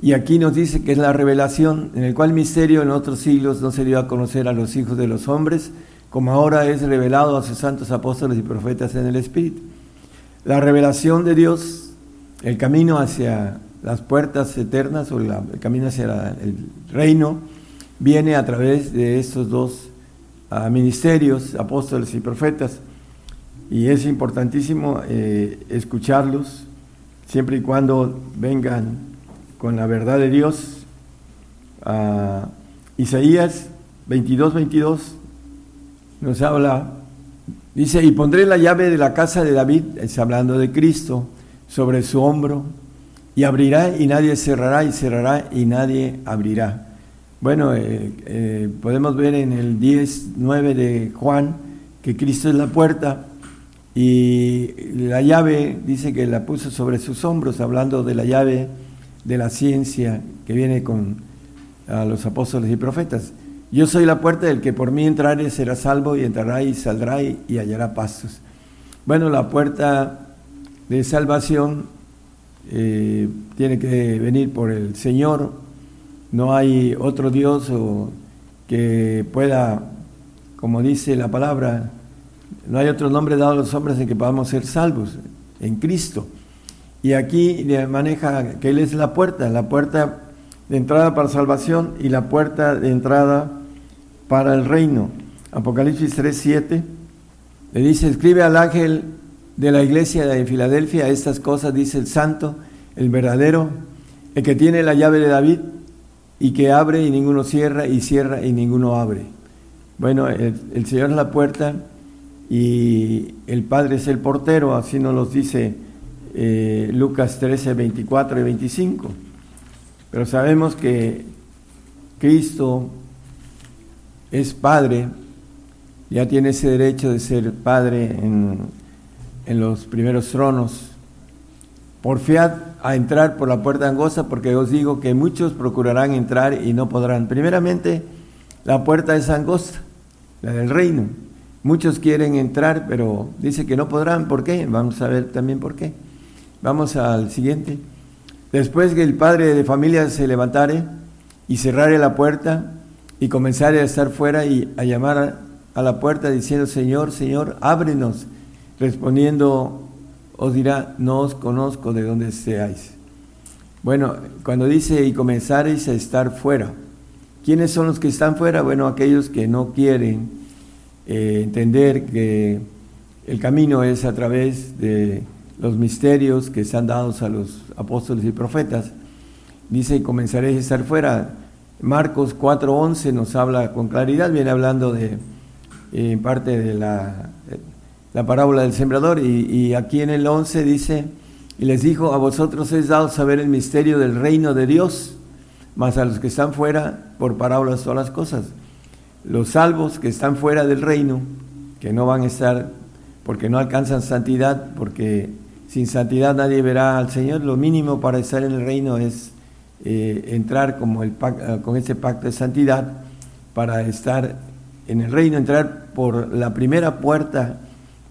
y aquí nos dice que es la revelación, en el cual misterio en otros siglos no se dio a conocer a los hijos de los hombres, como ahora es revelado a sus santos apóstoles y profetas en el Espíritu. La revelación de Dios, el camino hacia las puertas eternas o el camino hacia el reino, viene a través de estos dos ah, ministerios, apóstoles y profetas. Y es importantísimo eh, escucharlos siempre y cuando vengan con la verdad de Dios. Ah, Isaías 22, 22 nos habla, dice, y pondré la llave de la casa de David, es hablando de Cristo, sobre su hombro, y abrirá y nadie cerrará, y cerrará y nadie abrirá. Bueno, eh, eh, podemos ver en el 10, 9 de Juan que Cristo es la puerta y la llave dice que la puso sobre sus hombros, hablando de la llave de la ciencia que viene con los apóstoles y profetas. Yo soy la puerta del que por mí entrare será salvo y entrará y saldrá y, hallará pasos. Bueno, la puerta de salvación eh, tiene que venir por el Señor. No hay otro Dios que pueda, como dice la palabra, no hay otro nombre dado a los hombres en que podamos ser salvos, en Cristo. Y aquí maneja que Él es la puerta, la puerta de entrada para salvación y la puerta de entrada para el reino. Apocalipsis 3:7 le dice, escribe al ángel de la iglesia de Filadelfia estas cosas, dice el santo, el verdadero, el que tiene la llave de David y que abre y ninguno cierra y cierra y ninguno abre. Bueno, el, Señor es la puerta y el Padre es el portero, así nos lo dice eh, Lucas 13, 24 y 25. Pero sabemos que Cristo es padre, ya tiene ese derecho de ser padre en, en los primeros tronos. Porfiad a entrar por la puerta angosta, porque os digo que muchos procurarán entrar y no podrán. Primeramente, la puerta es angosta, la del reino. Muchos quieren entrar, pero dice que no podrán. ¿Por qué? Vamos a ver también por qué. Vamos al siguiente. Después que el padre de familia se levantare y cerrare la puerta, y comenzar a estar fuera y a llamar a la puerta diciendo, Señor, Señor, ábrenos. Respondiendo, os dirá, no os conozco de dónde seáis. Bueno, cuando dice y comenzaréis a estar fuera, ¿quiénes son los que están fuera? Bueno, aquellos que no quieren eh, entender que el camino es a través de los misterios que están dados a los apóstoles y profetas. Dice, y comenzaréis a estar fuera Marcos 4.11 nos habla con claridad, viene hablando de eh, parte de la, la, parábola del sembrador y, aquí en el 11 dice, y les dijo, a vosotros es dado saber el misterio del reino de Dios, mas a los que están fuera, por parábolas todas las cosas. Los salvos que están fuera del reino, que no van a estar porque no alcanzan santidad, porque sin santidad nadie verá al Señor, lo mínimo para estar en el reino es eh, entrar como el, eh, con ese pacto de santidad para estar en el reino, entrar por la primera puerta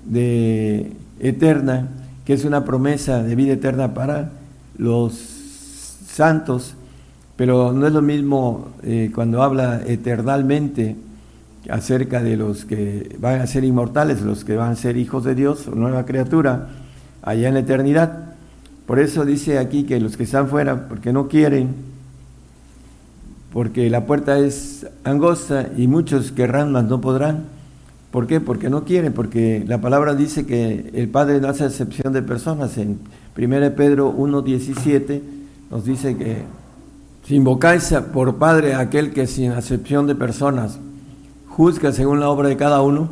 de eterna, que es una promesa de vida eterna para los santos, pero no es lo mismo eh, cuando habla eternalmente acerca de los que van a ser inmortales, los que van a ser hijos de Dios, nueva criatura, allá en la eternidad. Por eso dice aquí que los que están fuera, porque no quieren, porque la puerta es angosta y muchos querrán, mas no podrán. ¿Por qué? Porque no quieren, porque la palabra dice que el Padre no hace excepción de personas. En 1 Pedro 1.17 nos dice que si invocáis por Padre aquel que sin acepción de personas juzga según la obra de cada uno,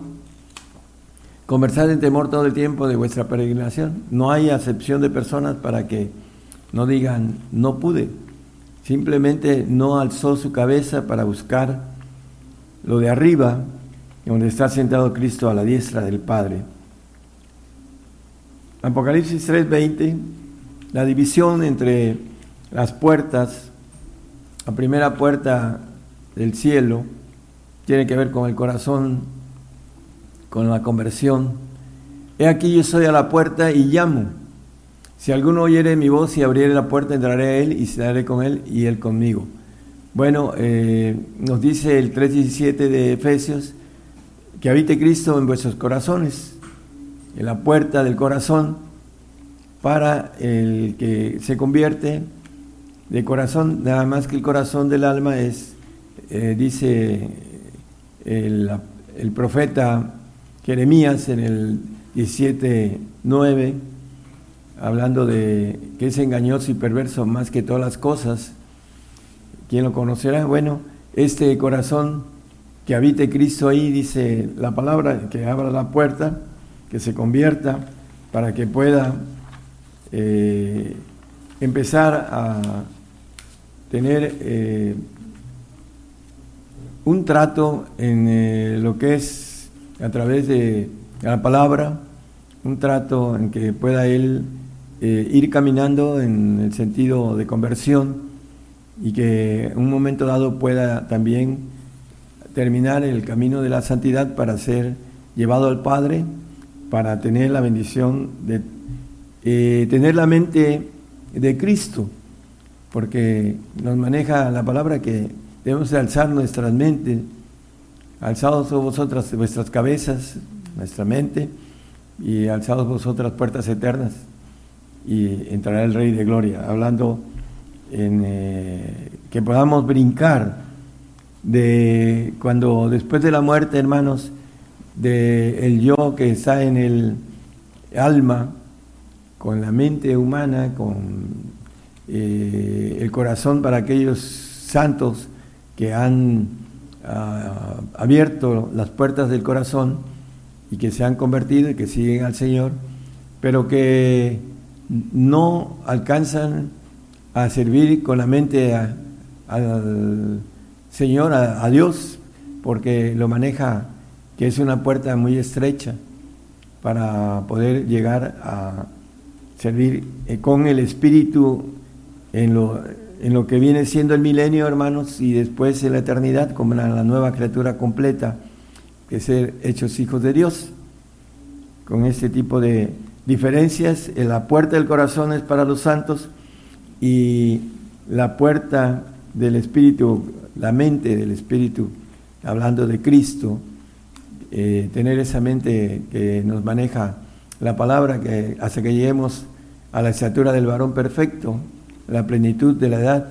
conversad en temor todo el tiempo de vuestra peregrinación. No hay acepción de personas para que no digan, no pude. Simplemente no alzó su cabeza para buscar lo de arriba, donde está sentado Cristo a la diestra del Padre. Apocalipsis 3:20, la división entre las puertas, la primera puerta del cielo, tiene que ver con el corazón, con la conversión. He aquí yo soy a la puerta y llamo. Si alguno oyere mi voz y abriere la puerta, entraré a él y estaré con él y él conmigo. Bueno, eh, nos dice el 3.17 de Efesios, que habite Cristo en vuestros corazones, en la puerta del corazón, para el que se convierte de corazón, nada más que el corazón del alma es, eh, dice el, el profeta Jeremías en el 17.9, hablando de que es engañoso y perverso más que todas las cosas. ¿Quién lo conocerá? Bueno, este corazón que habite Cristo ahí, dice la palabra, que abra la puerta, que se convierta para que pueda eh, empezar a tener eh, un trato en eh, lo que es a través de la palabra, un trato en que pueda él ir caminando en el sentido de conversión y que en un momento dado pueda también terminar el camino de la santidad para ser llevado al Padre, para tener la bendición de eh, tener la mente de Cristo, porque nos maneja la palabra que Debemos de alzar nuestras mentes, alzados vosotras vuestras cabezas, nuestra mente, y alzados vosotras puertas eternas, y entrará el Rey de Gloria, hablando en eh, que podamos brincar de cuando después de la muerte, hermanos, de el yo que está en el alma, con la mente humana, con eh, el corazón para aquellos santos que han ah, abierto las puertas del corazón y que se han convertido y que siguen al Señor, pero que no alcanzan a servir con la mente al Señor, a, Dios, porque lo maneja que es una puerta muy estrecha para poder llegar a servir eh, con el Espíritu en lo que viene siendo el milenio, hermanos, y después en la eternidad, como la, la nueva criatura completa, que ser hechos hijos de Dios. Con este tipo de diferencias, la puerta del corazón es para los santos y la puerta del Espíritu, la mente del Espíritu, hablando de Cristo, eh, tener esa mente que nos maneja la palabra, que hasta que lleguemos a la estatura del varón perfecto, la plenitud de la edad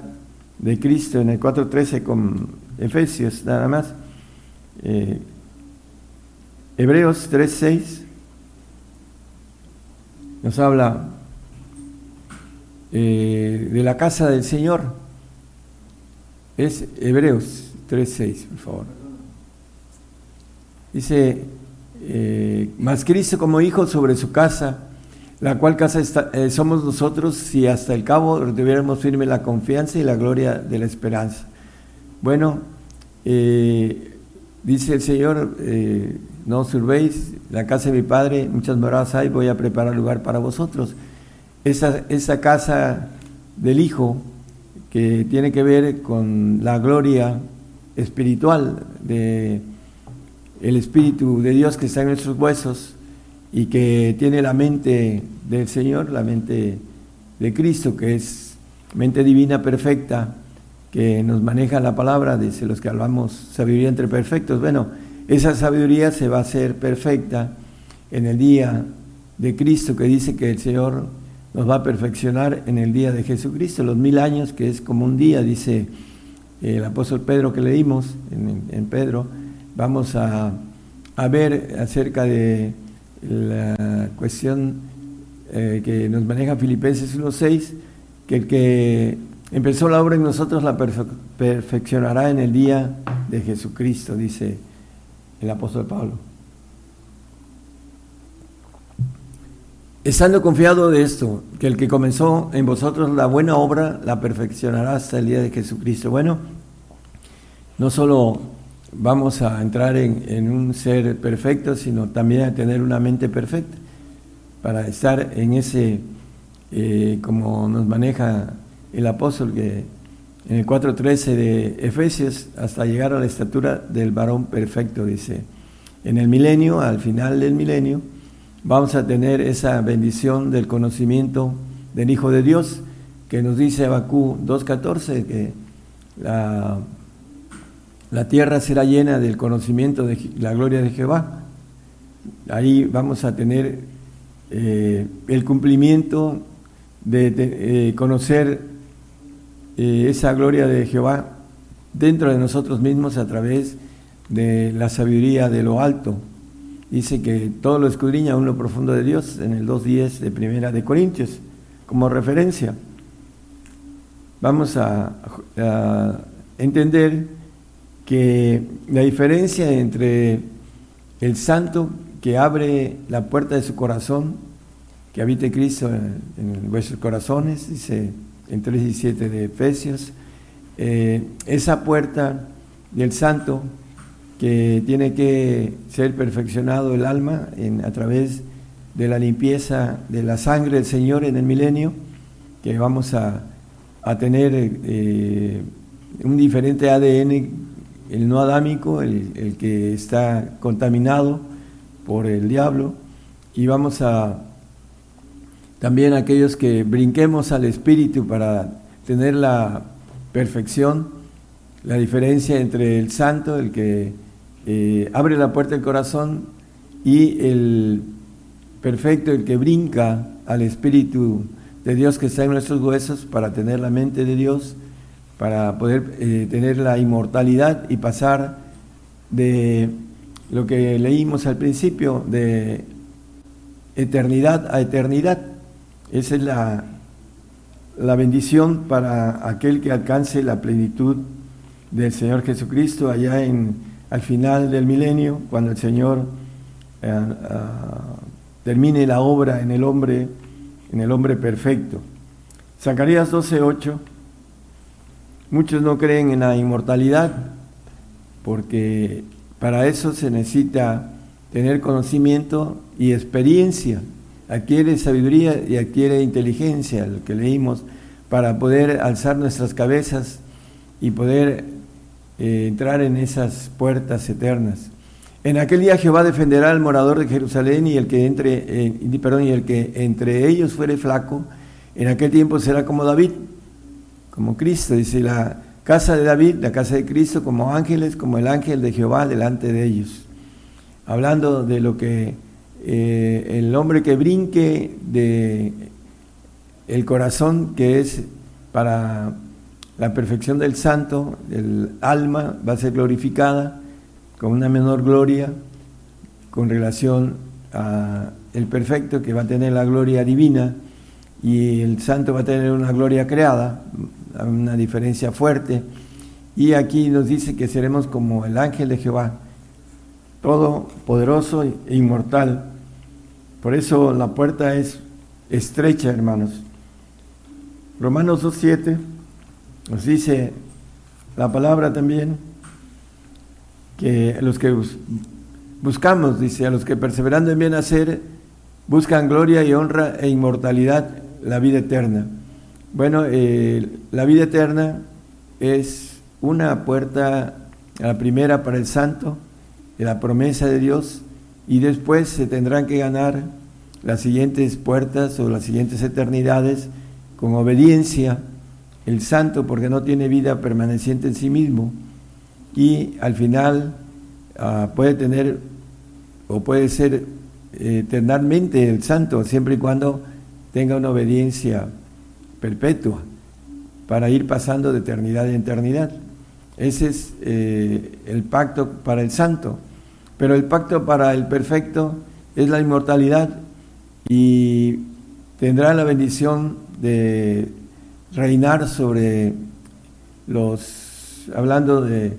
de Cristo en el 4.13 con Efesios nada más. Eh, Hebreos 3.6 nos habla eh, de la casa del Señor. Es Hebreos 3.6, por favor. Dice, eh, Cristo como hijo sobre su casa la cual casa eh, somos nosotros si hasta el cabo tuviéramos firme la confianza y la gloria de la esperanza. Bueno, eh, dice el Señor, eh, no os la casa de mi Padre, muchas moradas hay, voy a preparar lugar para vosotros. Esa, esa casa del Hijo, que tiene que ver con la gloria espiritual de el Espíritu de Dios que está en nuestros huesos y que tiene la mente del Señor, la mente de Cristo, que es mente divina perfecta, que nos maneja la palabra, dice los que hablamos sabiduría entre perfectos. Bueno, esa sabiduría se va a hacer perfecta en el día de Cristo, que dice que el Señor nos va a perfeccionar en el día de Jesucristo, los mil años, que es como un día, dice el apóstol Pedro que leímos en, Pedro, vamos a, a ver acerca de la cuestión eh, que nos maneja Filipenses 1.6, que el que empezó la obra en nosotros la perfeccionará en el día de Jesucristo, dice el apóstol Pablo. Estando confiado de esto, que el que comenzó en vosotros la buena obra la perfeccionará hasta el día de Jesucristo. Bueno, no solo vamos a entrar en, un ser perfecto, sino también a tener una mente perfecta, para estar en ese, eh, como nos maneja el apóstol, que en el 4.13 de Efesios, hasta llegar a la estatura del varón perfecto, dice. En el milenio, al final del milenio, vamos a tener esa bendición del conocimiento del Hijo de Dios, que nos dice Abacú 2.14, que la, la, tierra será llena del conocimiento de la gloria de Jehová. Ahí vamos a tener eh, el cumplimiento de, eh, conocer eh, esa gloria de Jehová dentro de nosotros mismos a través de la sabiduría de lo alto dice que todo lo escudriña aún lo profundo de Dios en el 2.10 de Primera de Corintios, como referencia. Vamos a, entender que la diferencia entre el santo que abre la puerta de su corazón, que habite Cristo en, vuestros corazones, dice en 3.17 de Efesios, eh, esa puerta del santo que tiene que ser perfeccionado el alma a través de la limpieza de la sangre del Señor en el milenio, que vamos a, tener eh, un diferente ADN, el no adámico, el, el, que está contaminado por el diablo, y vamos a también aquellos que brinquemos al Espíritu para tener la perfección, la diferencia entre el santo, el que eh, abre la puerta del corazón y el perfecto, el que brinca al Espíritu de Dios que está en nuestros huesos para tener la mente de Dios, para poder eh, tener la inmortalidad y pasar de lo que leímos al principio, de eternidad a eternidad. Esa es la, la bendición para aquel que alcance la plenitud del Señor Jesucristo allá en al final del milenio, cuando el Señor eh, ah, termine la obra en el hombre, en el hombre perfecto. Zacarías 12:8. Muchos no creen en la inmortalidad porque para eso se necesita tener conocimiento y experiencia. Adquiere sabiduría y adquiere inteligencia, lo que leímos, para poder alzar nuestras cabezas y poder eh, entrar en esas puertas eternas. En aquel día Jehová defenderá al morador de Jerusalén y el que entre, perdón, y el que entre ellos fuere flaco, en aquel tiempo será como David, como Cristo, dice la casa de David, la casa de Cristo, como ángeles, como el ángel de Jehová delante de ellos. Hablando de lo que eh, el hombre que brinque de el corazón que es para la perfección del santo, el alma va a ser glorificada con una menor gloria con relación a el perfecto que va a tener la gloria divina y el santo va a tener una gloria creada, una diferencia fuerte. Y aquí nos dice que seremos como el ángel de Jehová, todo poderoso e inmortal. Por eso la puerta es estrecha, hermanos. Romanos 2.7 nos dice la palabra también que los que buscamos, dice, a los que perseverando en bien hacer, buscan gloria y honra e inmortalidad, la vida eterna. Bueno, eh, la vida eterna es una puerta, la primera para el santo, la promesa de Dios, y después se tendrán que ganar las siguientes puertas o las siguientes eternidades con obediencia el santo porque no tiene vida permaneciente en sí mismo y al final ah, puede tener o puede ser eh, eternamente el santo siempre y cuando tenga una obediencia perpetua para ir pasando de eternidad en eternidad. Ese es eh, el pacto para el santo. Pero el pacto para el perfecto es la inmortalidad y tendrá la bendición de reinar sobre los, hablando de,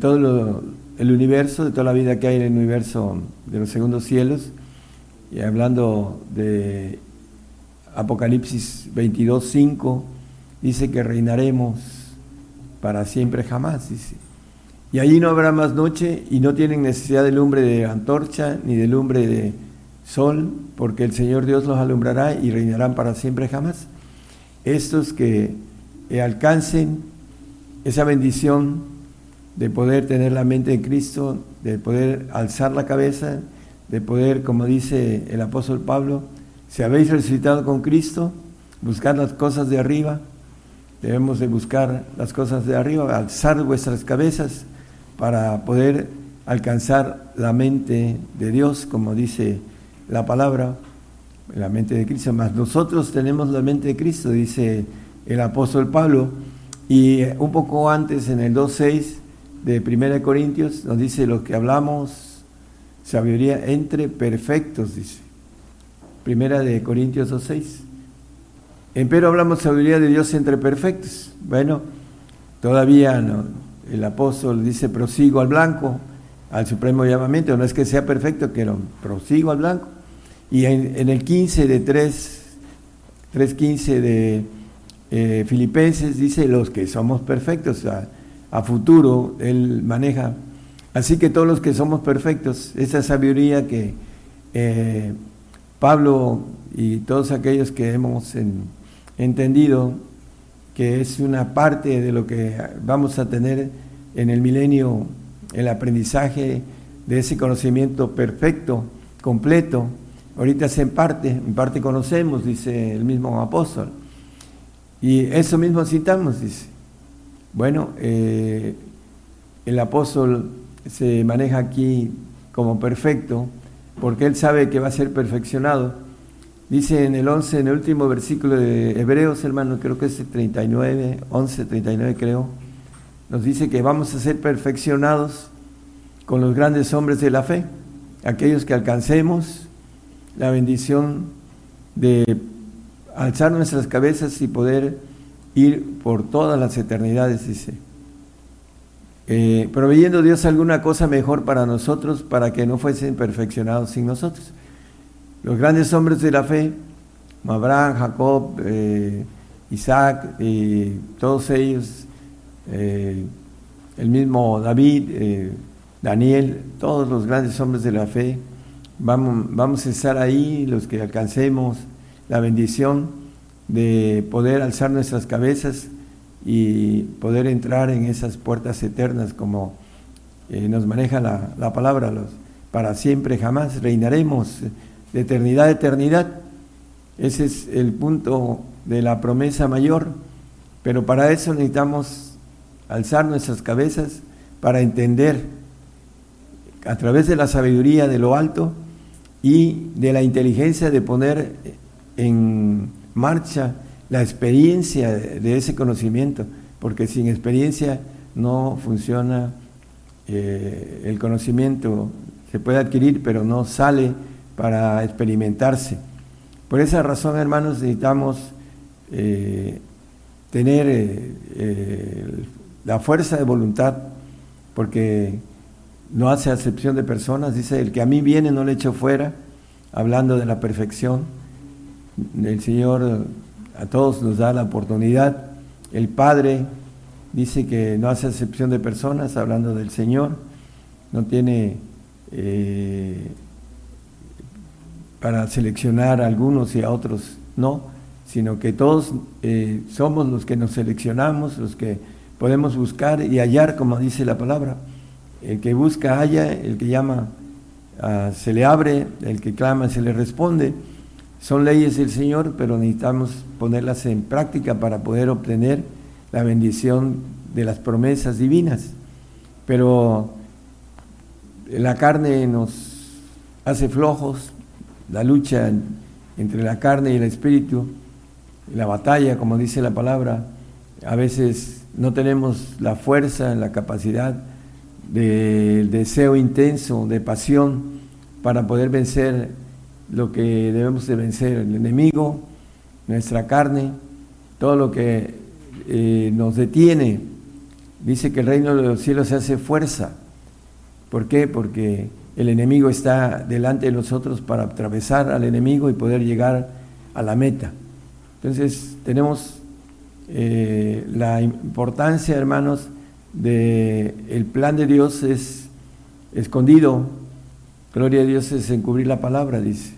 todo el universo, de toda la vida que hay en el universo de los segundos cielos, y hablando de Apocalipsis 22, 5, dice que reinaremos para siempre jamás, dice. Y allí no habrá más noche y no tienen necesidad de lumbre de antorcha ni de lumbre de sol, porque el Señor Dios los alumbrará y reinarán para siempre jamás. Estos que alcancen esa bendición de poder tener la mente de Cristo, de poder alzar la cabeza, de poder, como dice el apóstol Pablo, si habéis resucitado con Cristo, buscar las cosas de arriba, debemos de buscar las cosas de arriba, alzar vuestras cabezas para poder alcanzar la mente de Dios, como dice la palabra, la mente de Cristo. Más nosotros tenemos la mente de Cristo, dice el apóstol Pablo. Y un poco antes, en el 2.6 de 1 Corintios, nos dice lo que hablamos, sabiduría entre perfectos, dice. Primera de Corintios 2.6. Empero hablamos sabiduría de Dios entre perfectos. Bueno, todavía no, el apóstol dice prosigo al blanco, al supremo llamamiento, no es que sea perfecto, no, prosigo al blanco. Y en, el 15 de 3, 3.15 de eh, Filipenses dice los que somos perfectos, a, futuro él maneja. Así que todos los que somos perfectos, esa sabiduría que eh, Pablo y todos aquellos que hemos entendido que es una parte de lo que vamos a tener en el milenio, el aprendizaje de ese conocimiento perfecto, completo. Ahorita es en parte, en parte conocemos, dice el mismo apóstol. Y eso mismo citamos, dice. Bueno, eh, el apóstol se maneja aquí como perfecto porque él sabe que va a ser perfeccionado Dice en el 11, en el último versículo de Hebreos, hermano, creo que es el 39, 11, 39 creo, nos dice que vamos a ser perfeccionados con los grandes hombres de la fe, aquellos que alcancemos la bendición de alzar nuestras cabezas y poder ir por todas las eternidades, dice. Eh, proveyendo Dios alguna cosa mejor para nosotros, para que no fuesen perfeccionados sin nosotros. Los grandes hombres de la fe, Abraham, Jacob, eh, Isaac, todos ellos, eh, el mismo David, eh, Daniel, todos los grandes hombres de la fe, vamos, vamos a estar ahí, los que alcancemos la bendición de poder alzar nuestras cabezas y poder entrar en esas puertas eternas como nos maneja la, la palabra, los, para siempre jamás reinaremos de eternidad a eternidad. Ese es el punto de la promesa mayor, pero para eso necesitamos alzar nuestras cabezas para entender a través de la sabiduría de lo alto y de la inteligencia de poner en marcha la experiencia de ese conocimiento, porque sin experiencia no funciona eh, el conocimiento, se puede adquirir, pero no sale para experimentarse. Por esa razón, hermanos, necesitamos eh, tener eh, la fuerza de voluntad, porque no hace acepción de personas, dice, el que a mí viene no le echo fuera, hablando de la perfección. El Señor a todos nos da la oportunidad. El Padre dice que no hace acepción de personas, hablando del Señor, no tiene para seleccionar a algunos y a otros no, sino que todos eh, somos los que nos seleccionamos, los que podemos buscar y hallar, como dice la palabra. El que busca halla, el que llama ah, se le abre, el que clama se le responde. Son leyes del Señor, pero necesitamos ponerlas en práctica para poder obtener la bendición de las promesas divinas. Pero la carne nos hace flojos, la lucha entre la carne y el espíritu, la batalla, como dice la palabra, a veces no tenemos la fuerza, la capacidad del deseo intenso, de pasión, para poder vencer lo que debemos de vencer, el enemigo, nuestra carne, todo lo que eh, nos detiene. Dice que el reino de los cielos se hace fuerza. ¿Por qué? Porque el enemigo está delante de nosotros para atravesar al enemigo y poder llegar a la meta. Entonces tenemos eh, la importancia, hermanos, de el plan de Dios es escondido. Gloria a Dios es encubrir la palabra, dice.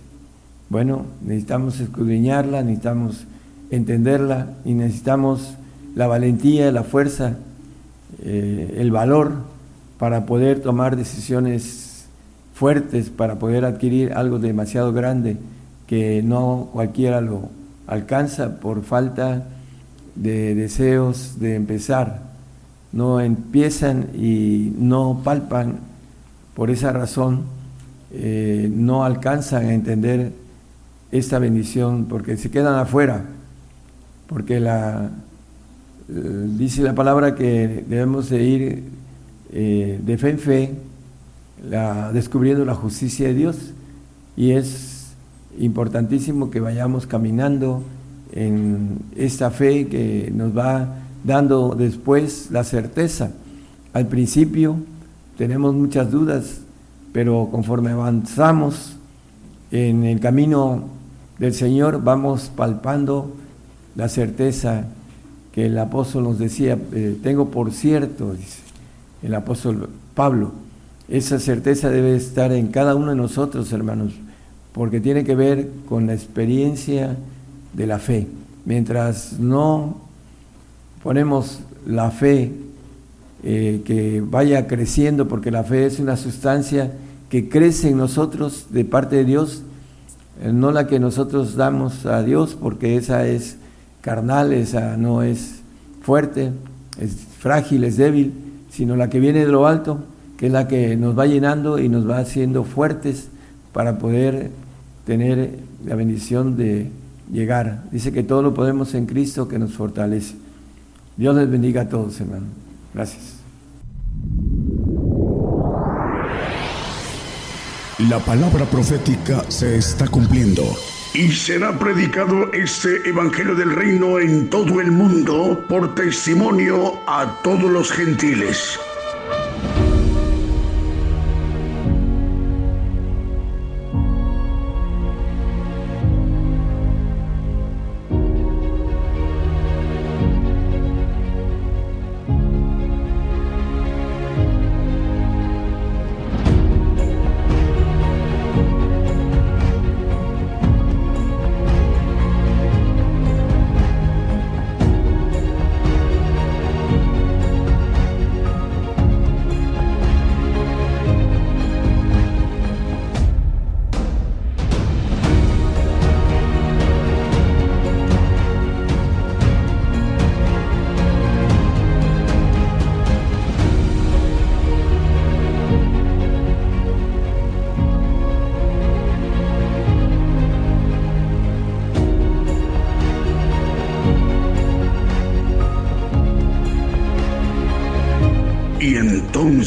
Bueno, necesitamos escudriñarla, necesitamos entenderla y necesitamos la valentía, la fuerza, eh, el valor para poder tomar decisiones fuertes, para poder adquirir algo demasiado grande que no cualquiera lo alcanza por falta de deseos de empezar. No empiezan y no palpan, por esa razón eh, no alcanzan a entender esta bendición porque se quedan afuera, porque la, eh, dice la palabra que debemos de ir eh, de fe en fe, descubriendo la justicia de Dios. Y es importantísimo que vayamos caminando en esta fe que nos va dando después la certeza. Al principio tenemos muchas dudas, pero conforme avanzamos en el camino del Señor vamos palpando la certeza que el apóstol nos decía, eh, tengo por cierto, dice el apóstol Pablo, esa certeza debe estar en cada uno de nosotros, hermanos, porque tiene que ver con la experiencia de la fe. Mientras no ponemos la fe eh, que vaya creciendo, porque la fe es una sustancia que crece en nosotros de parte de Dios, eh, no la que nosotros damos a Dios, porque esa es carnal, esa no es fuerte, es frágil, es débil, sino la que viene de lo alto, que es la que nos va llenando y nos va haciendo fuertes para poder tener la bendición de llegar. Dice que todo lo podemos en Cristo que nos fortalece. Dios les bendiga a todos, hermano. Gracias. La palabra profética se está cumpliendo. Y será predicado este Evangelio del Reino en todo el mundo por testimonio a todos los gentiles.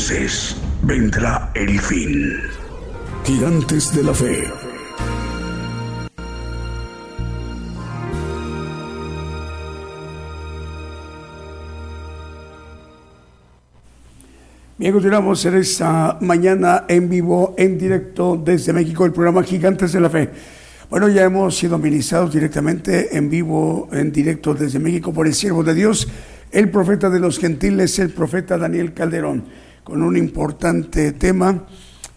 Entonces vendrá el fin. Gigantes de la fe. Bien, continuamos en esta mañana en vivo, en directo desde México, el programa Gigantes de la Fe. Bueno, ya hemos sido ministrados directamente en vivo, en directo desde México por el siervo de Dios, el profeta de los gentiles, el profeta Daniel Calderón, con un importante tema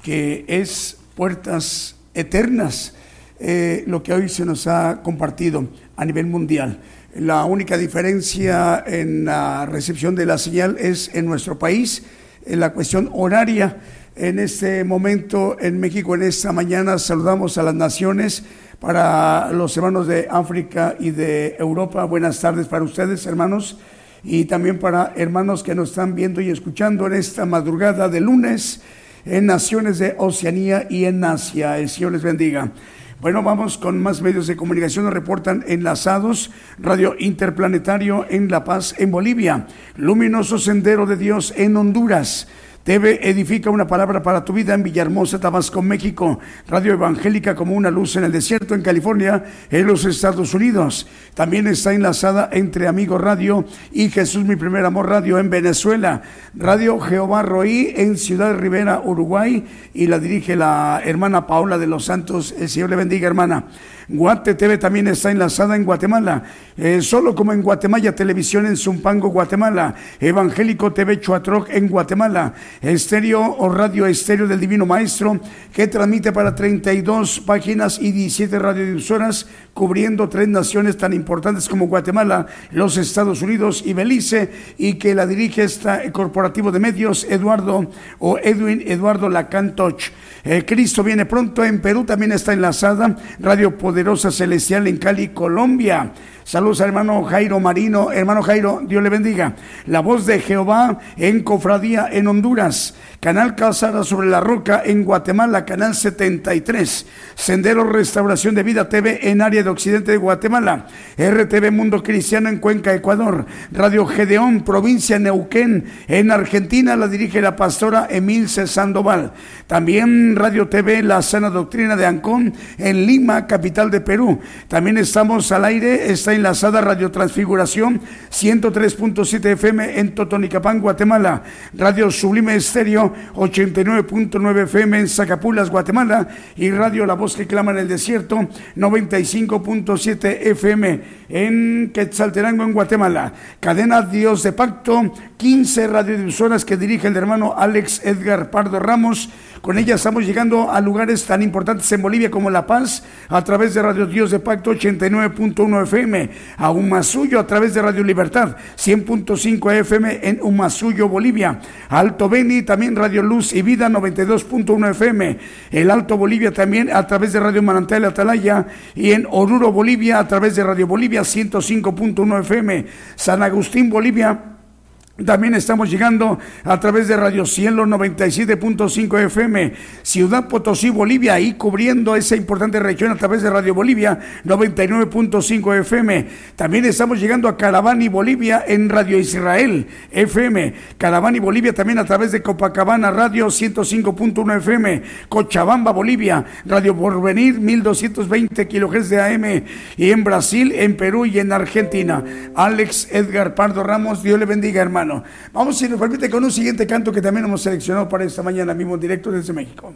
que es puertas eternas, eh, lo que hoy se nos ha compartido a nivel mundial. La única diferencia en la recepción de la señal es en nuestro país, en la cuestión horaria. En este momento en México, en esta mañana, saludamos a las naciones para los hermanos de África y de Europa. Buenas tardes para ustedes, hermanos, y también para hermanos que nos están viendo y escuchando en esta madrugada de lunes en naciones de Oceanía y en Asia. El Señor les bendiga. Bueno, vamos con más medios de comunicación. Nos reportan enlazados Radio Interplanetario en La Paz, en Bolivia. Luminoso Sendero de Dios en Honduras. TV Edifica una palabra para tu vida en Villahermosa, Tabasco, México. Radio Evangélica como una luz en el desierto en California, en los Estados Unidos. También está enlazada entre Amigo Radio y Jesús Mi Primer Amor Radio en Venezuela. Radio Jehová Roí en Ciudad Rivera, Uruguay. Y la dirige la hermana Paola de los Santos. El Señor le bendiga, hermana. Guate TV también está enlazada en Guatemala, eh, solo como en Guatemala Televisión en Zumpango, Guatemala, Evangélico TV Chuatroc en Guatemala, Estéreo o Radio Estéreo del Divino Maestro, que transmite para 32 páginas y 17 radiodifusoras, cubriendo tres naciones tan importantes como Guatemala, los Estados Unidos y Belice, y que la dirige este corporativo de medios, Eduardo o Edwin Eduardo Lacantoch. Eh, Cristo viene pronto en Perú, también está enlazada Radio Poderosa Celestial en Cali, Colombia. Saludos al hermano Jairo Marino. Hermano Jairo, Dios le bendiga. La voz de Jehová en Cofradía en Honduras. Canal Calzada sobre la Roca en Guatemala, Canal 73. Sendero Restauración de Vida TV en área de Occidente de Guatemala. RTV Mundo Cristiano en Cuenca, Ecuador. Radio Gedeón, provincia Neuquén en Argentina. La dirige la pastora Emilce Sandoval. También Radio TV La Sana Doctrina de Ancón en Lima, capital de Perú. También estamos al aire. Está enlazada Radio Transfiguración 103.7 FM en Totonicapán, Guatemala. Radio Sublime Estéreo 89.9 FM en Zacapulas, Guatemala. Y Radio La Voz que clama en el desierto 95.7 FM en Quetzaltenango, en Guatemala. Cadena Dios de Pacto, 15 radiodifusoras que dirige el hermano Alex Edgar Pardo Ramos. Con ella estamos llegando a lugares tan importantes en Bolivia como La Paz a través de Radio Dios de Pacto 89.1 FM, a Humasuyo a través de Radio Libertad 100.5 FM en Humasuyo, Bolivia, Alto Beni también Radio Luz y Vida 92.1 FM, el Alto Bolivia también a través de Radio Manantial Atalaya y en Oruro, Bolivia a través de Radio Bolivia 105.1 FM, San Agustín, Bolivia también estamos llegando a través de Radio Cielo 97.5 FM, Ciudad Potosí, Bolivia, ahí cubriendo esa importante región a través de Radio Bolivia 99.5 FM. También estamos llegando a Caravani, Bolivia, en Radio Israel FM. Caravani, Bolivia, también a través de Copacabana Radio 105.1 FM. Cochabamba, Bolivia, Radio Porvenir 1220 kHz de AM. Y en Brasil, en Perú y en Argentina. Alex Edgar Pardo Ramos, Dios le bendiga, hermano. Vamos, si nos permite, con un siguiente canto que también hemos seleccionado para esta mañana mismo en directo desde México.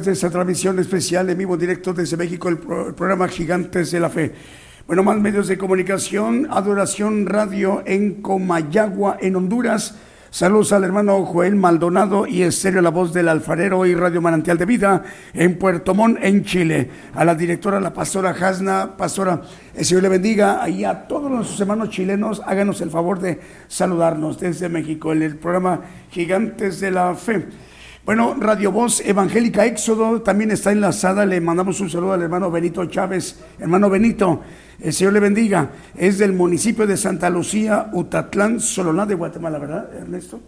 Través de esta transmisión especial en vivo directo desde México, el, pro- el programa Gigantes de la Fe. Bueno, más medios de comunicación, Adoración Radio en Comayagua, en Honduras. Saludos al hermano Joel Maldonado y Estéreo La Voz del Alfarero y Radio Manantial de Vida en Puerto Montt, en Chile. A la directora, la pastora Hasna, pastora, el Señor le bendiga. Ahí a todos nuestros hermanos chilenos, háganos el favor de saludarnos desde México en el programa Gigantes de la Fe. Bueno, Radio Voz Evangélica Éxodo también está enlazada. Le mandamos un saludo al hermano Benito Chávez. Hermano Benito, el Señor le bendiga. Es del municipio de Santa Lucía, Utatlán, Sololá de Guatemala, ¿verdad, Ernesto?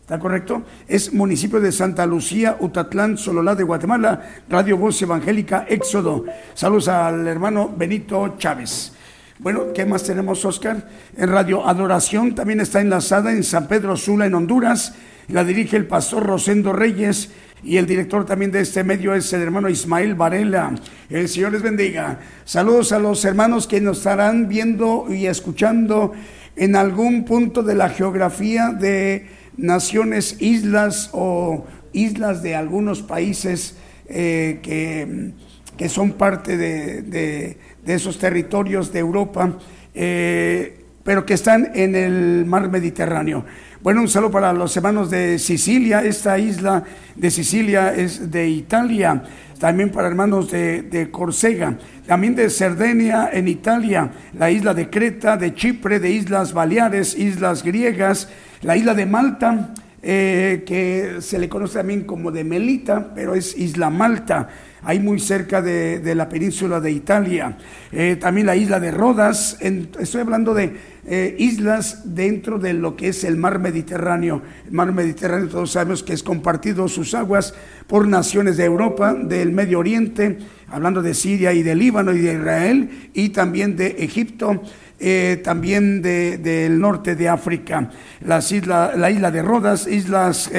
¿Está correcto? Es municipio de Santa Lucía, Utatlán, Sololá de Guatemala. Radio Voz Evangélica Éxodo. Saludos al hermano Benito Chávez. Bueno, ¿qué más tenemos, Oscar? En Radio Adoración también está enlazada en San Pedro Sula, en Honduras. La dirige el pastor Rosendo Reyes y el director también de este medio es el hermano Ismael Varela. El Señor les bendiga. Saludos a los hermanos que nos estarán viendo y escuchando en algún punto de la geografía de naciones, islas o islas de algunos países eh, que que son parte de, de- esos territorios de Europa, eh, pero que están en el mar Mediterráneo. Bueno, un saludo para los hermanos de Sicilia, esta isla de Sicilia es de Italia, también para hermanos de, de Córcega, también de Cerdeña en Italia, la isla de Creta, de Chipre, de Islas Baleares, islas griegas, la isla de Malta, eh, que se le conoce también como de Melita, pero es Isla Malta, ahí muy cerca de, de la península de Italia. Eh, también la isla de Rodas, estoy hablando de eh, islas dentro de lo que es el mar Mediterráneo. El mar Mediterráneo todos sabemos que es compartido sus aguas por naciones de Europa, del Medio Oriente, hablando de Siria y de Líbano y de Israel, y también de Egipto eh, también de- del norte de África, las isla, la isla de Rodas, islas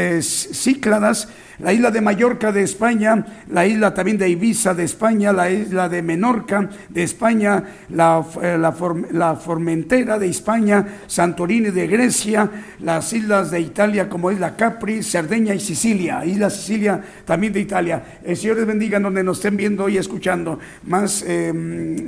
Cícladas, la isla de Mallorca de España, la isla también de Ibiza de España, la isla de Menorca de España, la, eh, la, Form- la Formentera de España, Santorini de Grecia, las islas de Italia como Isla Capri, Cerdeña y Sicilia, Isla Sicilia también de Italia. El Señor les bendiga en donde nos estén viendo y escuchando más eh,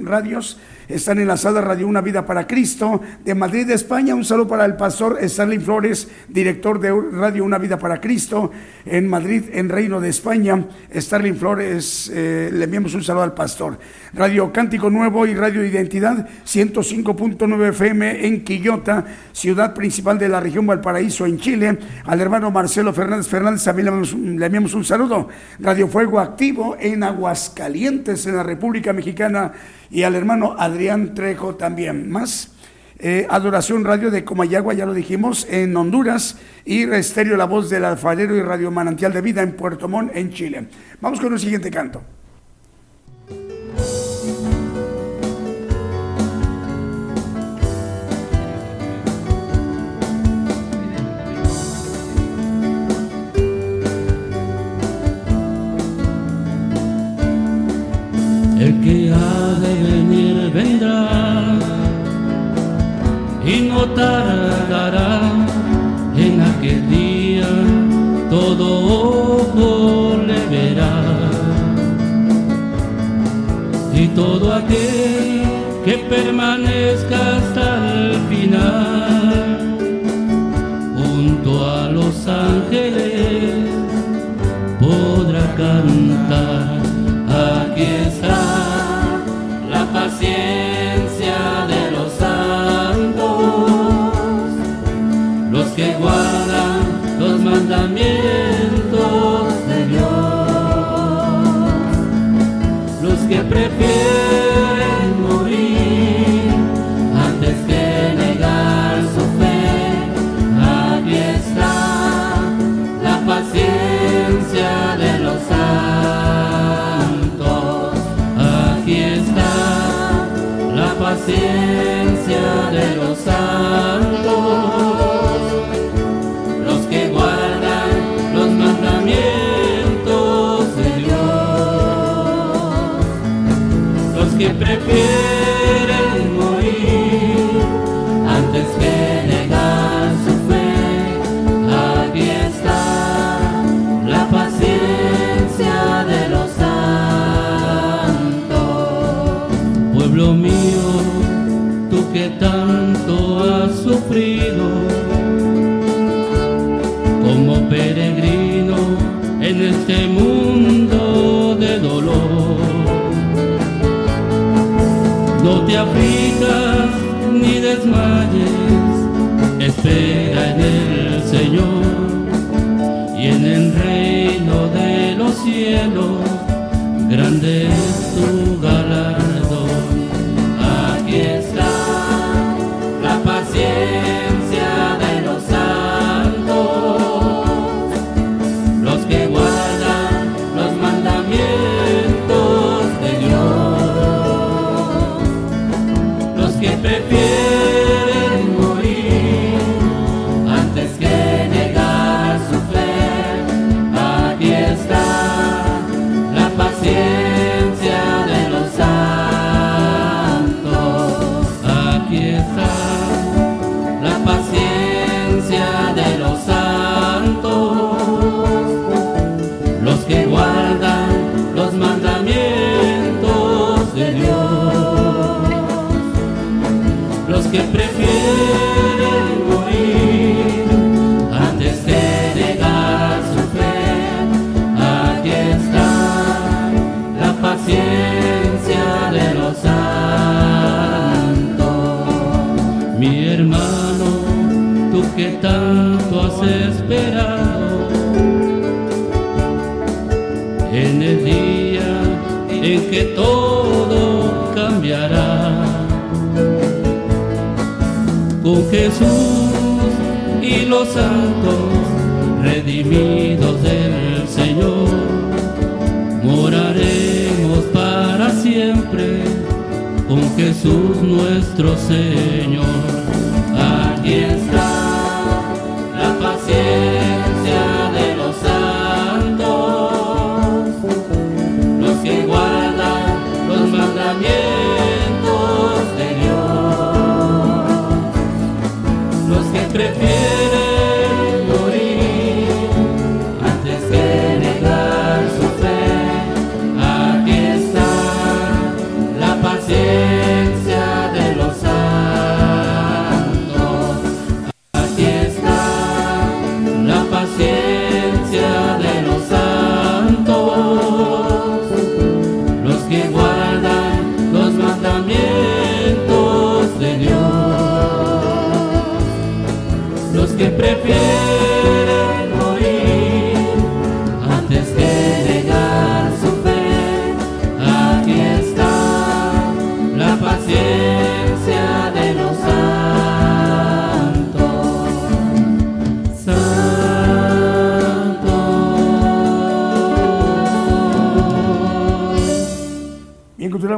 radios. Están enlazada Radio Una Vida para Cristo de Madrid, España. Un saludo para el pastor Stanley Flores, director de Radio Una Vida para Cristo en Madrid, en Reino de España. Starling Flores, eh, le enviamos un saludo al pastor. Radio Cántico Nuevo y Radio Identidad 105.9 FM en Quillota, ciudad principal de la región Valparaíso en Chile. Al hermano Marcelo Fernández Fernández también le enviamos, le enviamos un saludo. Radio Fuego Activo en Aguascalientes, en la República Mexicana. Y al hermano Adrián Trejo también. Más. Eh, Adoración Radio de Comayagua, ya lo dijimos, en Honduras, y Estéreo La Voz del Alfarero y Radio Manantial de Vida en Puerto Montt, en Chile. Vamos con el siguiente canto. El que ha de venir vendrá y no tardará en aquel día todo ojo le verá. Y todo aquel que permanezca la paciencia de los santos. Los que guardan los mandamientos de Dios. Los que prefieren como peregrino en este mundo de dolor. No te aflijas ni desmayes, espera en el Señor y en el reino de los cielos, grande es tu tanto has esperado en el día en que todo cambiará con Jesús y los santos redimidos del Señor. Moraremos para siempre con Jesús nuestro Señor.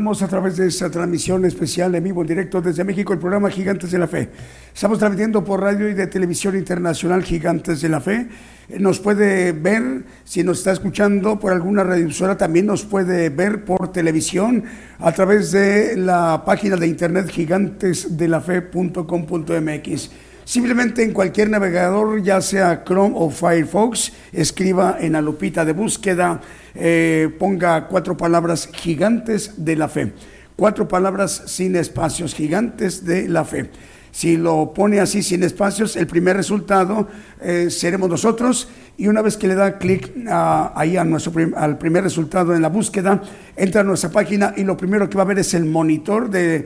A través de esta transmisión especial en vivo, en directo desde México, el programa Gigantes de la Fe. Estamos transmitiendo por radio y de televisión internacional Gigantes de la Fe. Eh, Nos puede ver, si nos está escuchando por alguna radiodifusora, también nos puede ver por televisión a través de la página de internet gigantesdelafe.com.mx. Simplemente en cualquier navegador, ya sea Chrome o Firefox, escriba en la lupita de búsqueda, eh, ponga cuatro palabras gigantes de la fe. Cuatro palabras sin espacios, gigantes de la fe. Si lo pone así sin espacios, el primer resultado eh, seremos nosotros y una vez que le da clic ah, ahí a nuestro prim- al primer resultado en la búsqueda, entra a nuestra página y lo primero que va a ver es el monitor de,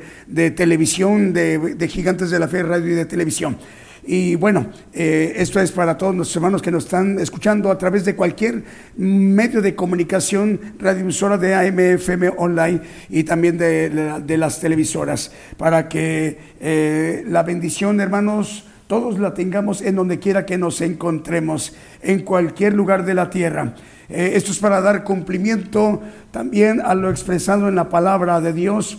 televisión de, de Gigantes de la Fe, radio y de televisión. Y bueno, eh, esto es para todos nuestros hermanos que nos están escuchando a través de cualquier medio de comunicación, radiodifusora de AM, FM online y también de, de- de las televisoras, para que eh, la bendición, hermanos, todos la tengamos en donde quiera que nos encontremos, en cualquier lugar de la tierra. Eh, esto es para dar cumplimiento también a lo expresado en la palabra de Dios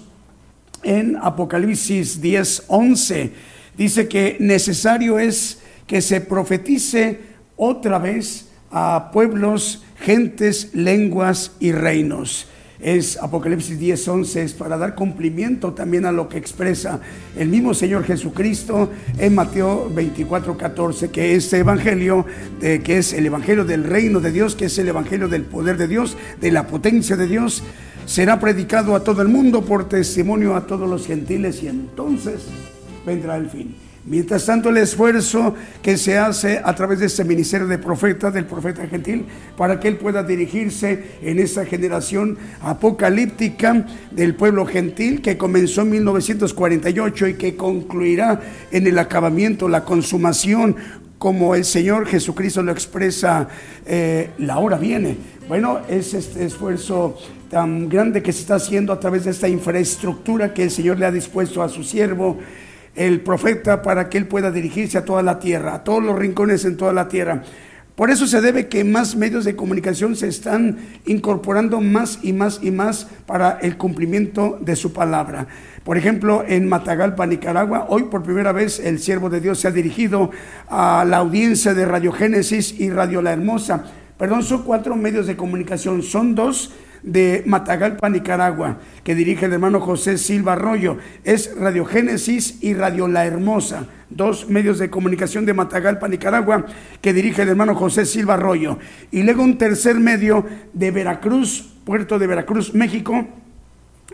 en Apocalipsis 10, 11. Dice que necesario es que se profetice otra vez a pueblos, gentes, lenguas y reinos. Es Apocalipsis 10, 11, es para dar cumplimiento también a lo que expresa el mismo Señor Jesucristo en Mateo 24, 14, que este evangelio, que es el evangelio del reino de Dios, que es el evangelio del poder de Dios, de la potencia de Dios, será predicado a todo el mundo por testimonio a todos los gentiles y entonces vendrá el fin. Mientras tanto, el esfuerzo que se hace a través de este ministerio de profeta, del profeta gentil, para que él pueda dirigirse en esta generación apocalíptica del pueblo gentil que comenzó en 1948 y que concluirá en el acabamiento, la consumación, como el Señor Jesucristo lo expresa, eh, la hora viene. Bueno, es este esfuerzo tan grande que se está haciendo a través de esta infraestructura que el Señor le ha dispuesto a su siervo el profeta para que él pueda dirigirse a toda la tierra, a todos los rincones en toda la tierra. Por eso se debe que más medios de comunicación se están incorporando más y más y más para el cumplimiento de su palabra. Por ejemplo, en Matagalpa, Nicaragua, hoy por primera vez el siervo de Dios se ha dirigido a la audiencia de Radio Génesis y Radio La Hermosa. Perdón, son cuatro medios de comunicación, son dos de Matagalpa, Nicaragua, que dirige el hermano José Silva Arroyo. Es Radio Génesis y Radio La Hermosa, dos medios de comunicación de Matagalpa, Nicaragua, que dirige el hermano José Silva Arroyo. Y luego un tercer medio de Veracruz, puerto de Veracruz, México,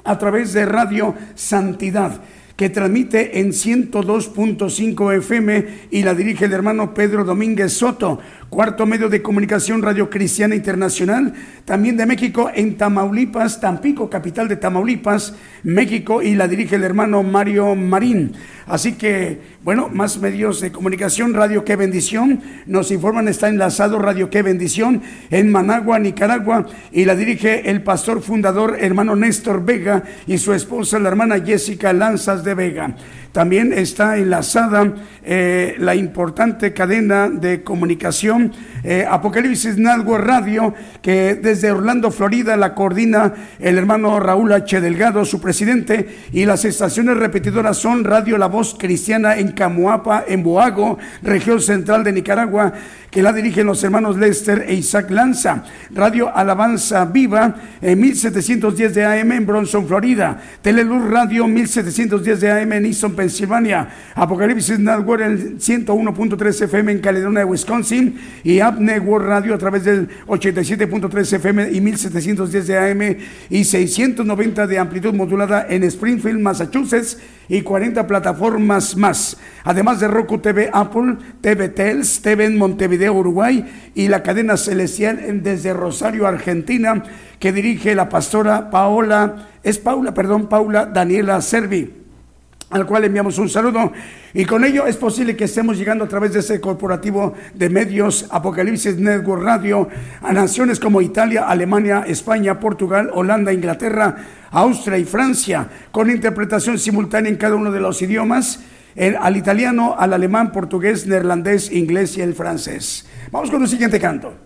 a través de Radio Santidad que transmite en 102.5 FM y la dirige el hermano Pedro Domínguez Soto cuarto medio de comunicación Radio Cristiana Internacional, también de México en Tamaulipas, Tampico, capital de Tamaulipas, México, y la dirige el hermano Mario Marín. Así que, bueno, más medios de comunicación, Radio Qué Bendición, nos informan, está enlazado Radio Qué Bendición en Managua, Nicaragua, y la dirige el pastor fundador hermano Néstor Vega y su esposa, la hermana Jessica Lanzas de Vega. También está enlazada eh, la importante cadena de comunicación eh, Apocalipsis Network Radio, que desde Orlando, Florida, la coordina el hermano Raúl H. Delgado, su presidente, y las estaciones repetidoras son Radio La Voz Cristiana en Camuapa, en Boago, región central de Nicaragua, que la dirigen los hermanos Lester e Isaac Lanza. Radio Alabanza Viva en 1710 de AM en Bronson, Florida. Teleluz Radio 1710 de AM en Easton, Pensilvania. Apocalipsis Network en 101.3 FM en Caledonia, Wisconsin. Y App Network Radio a través del 87.3 FM y 1710 de AM y 690 de amplitud modulada en Springfield, Massachusetts y 40 plataformas más. Además de Roku TV, Apple, TV Tels, TV en Montevideo, Uruguay y la cadena celestial desde Rosario, Argentina, que dirige la pastora Paola, es Paula, perdón, Paula Daniela Servi al cual enviamos un saludo. Y con ello es posible que estemos llegando a través de ese corporativo de medios Apocalipsis Network Radio a naciones como Italia, Alemania, España, Portugal, Holanda, Inglaterra, Austria y Francia, con interpretación simultánea en cada uno de los idiomas, al italiano, al alemán, portugués, neerlandés, inglés y el francés. Vamos con un siguiente canto.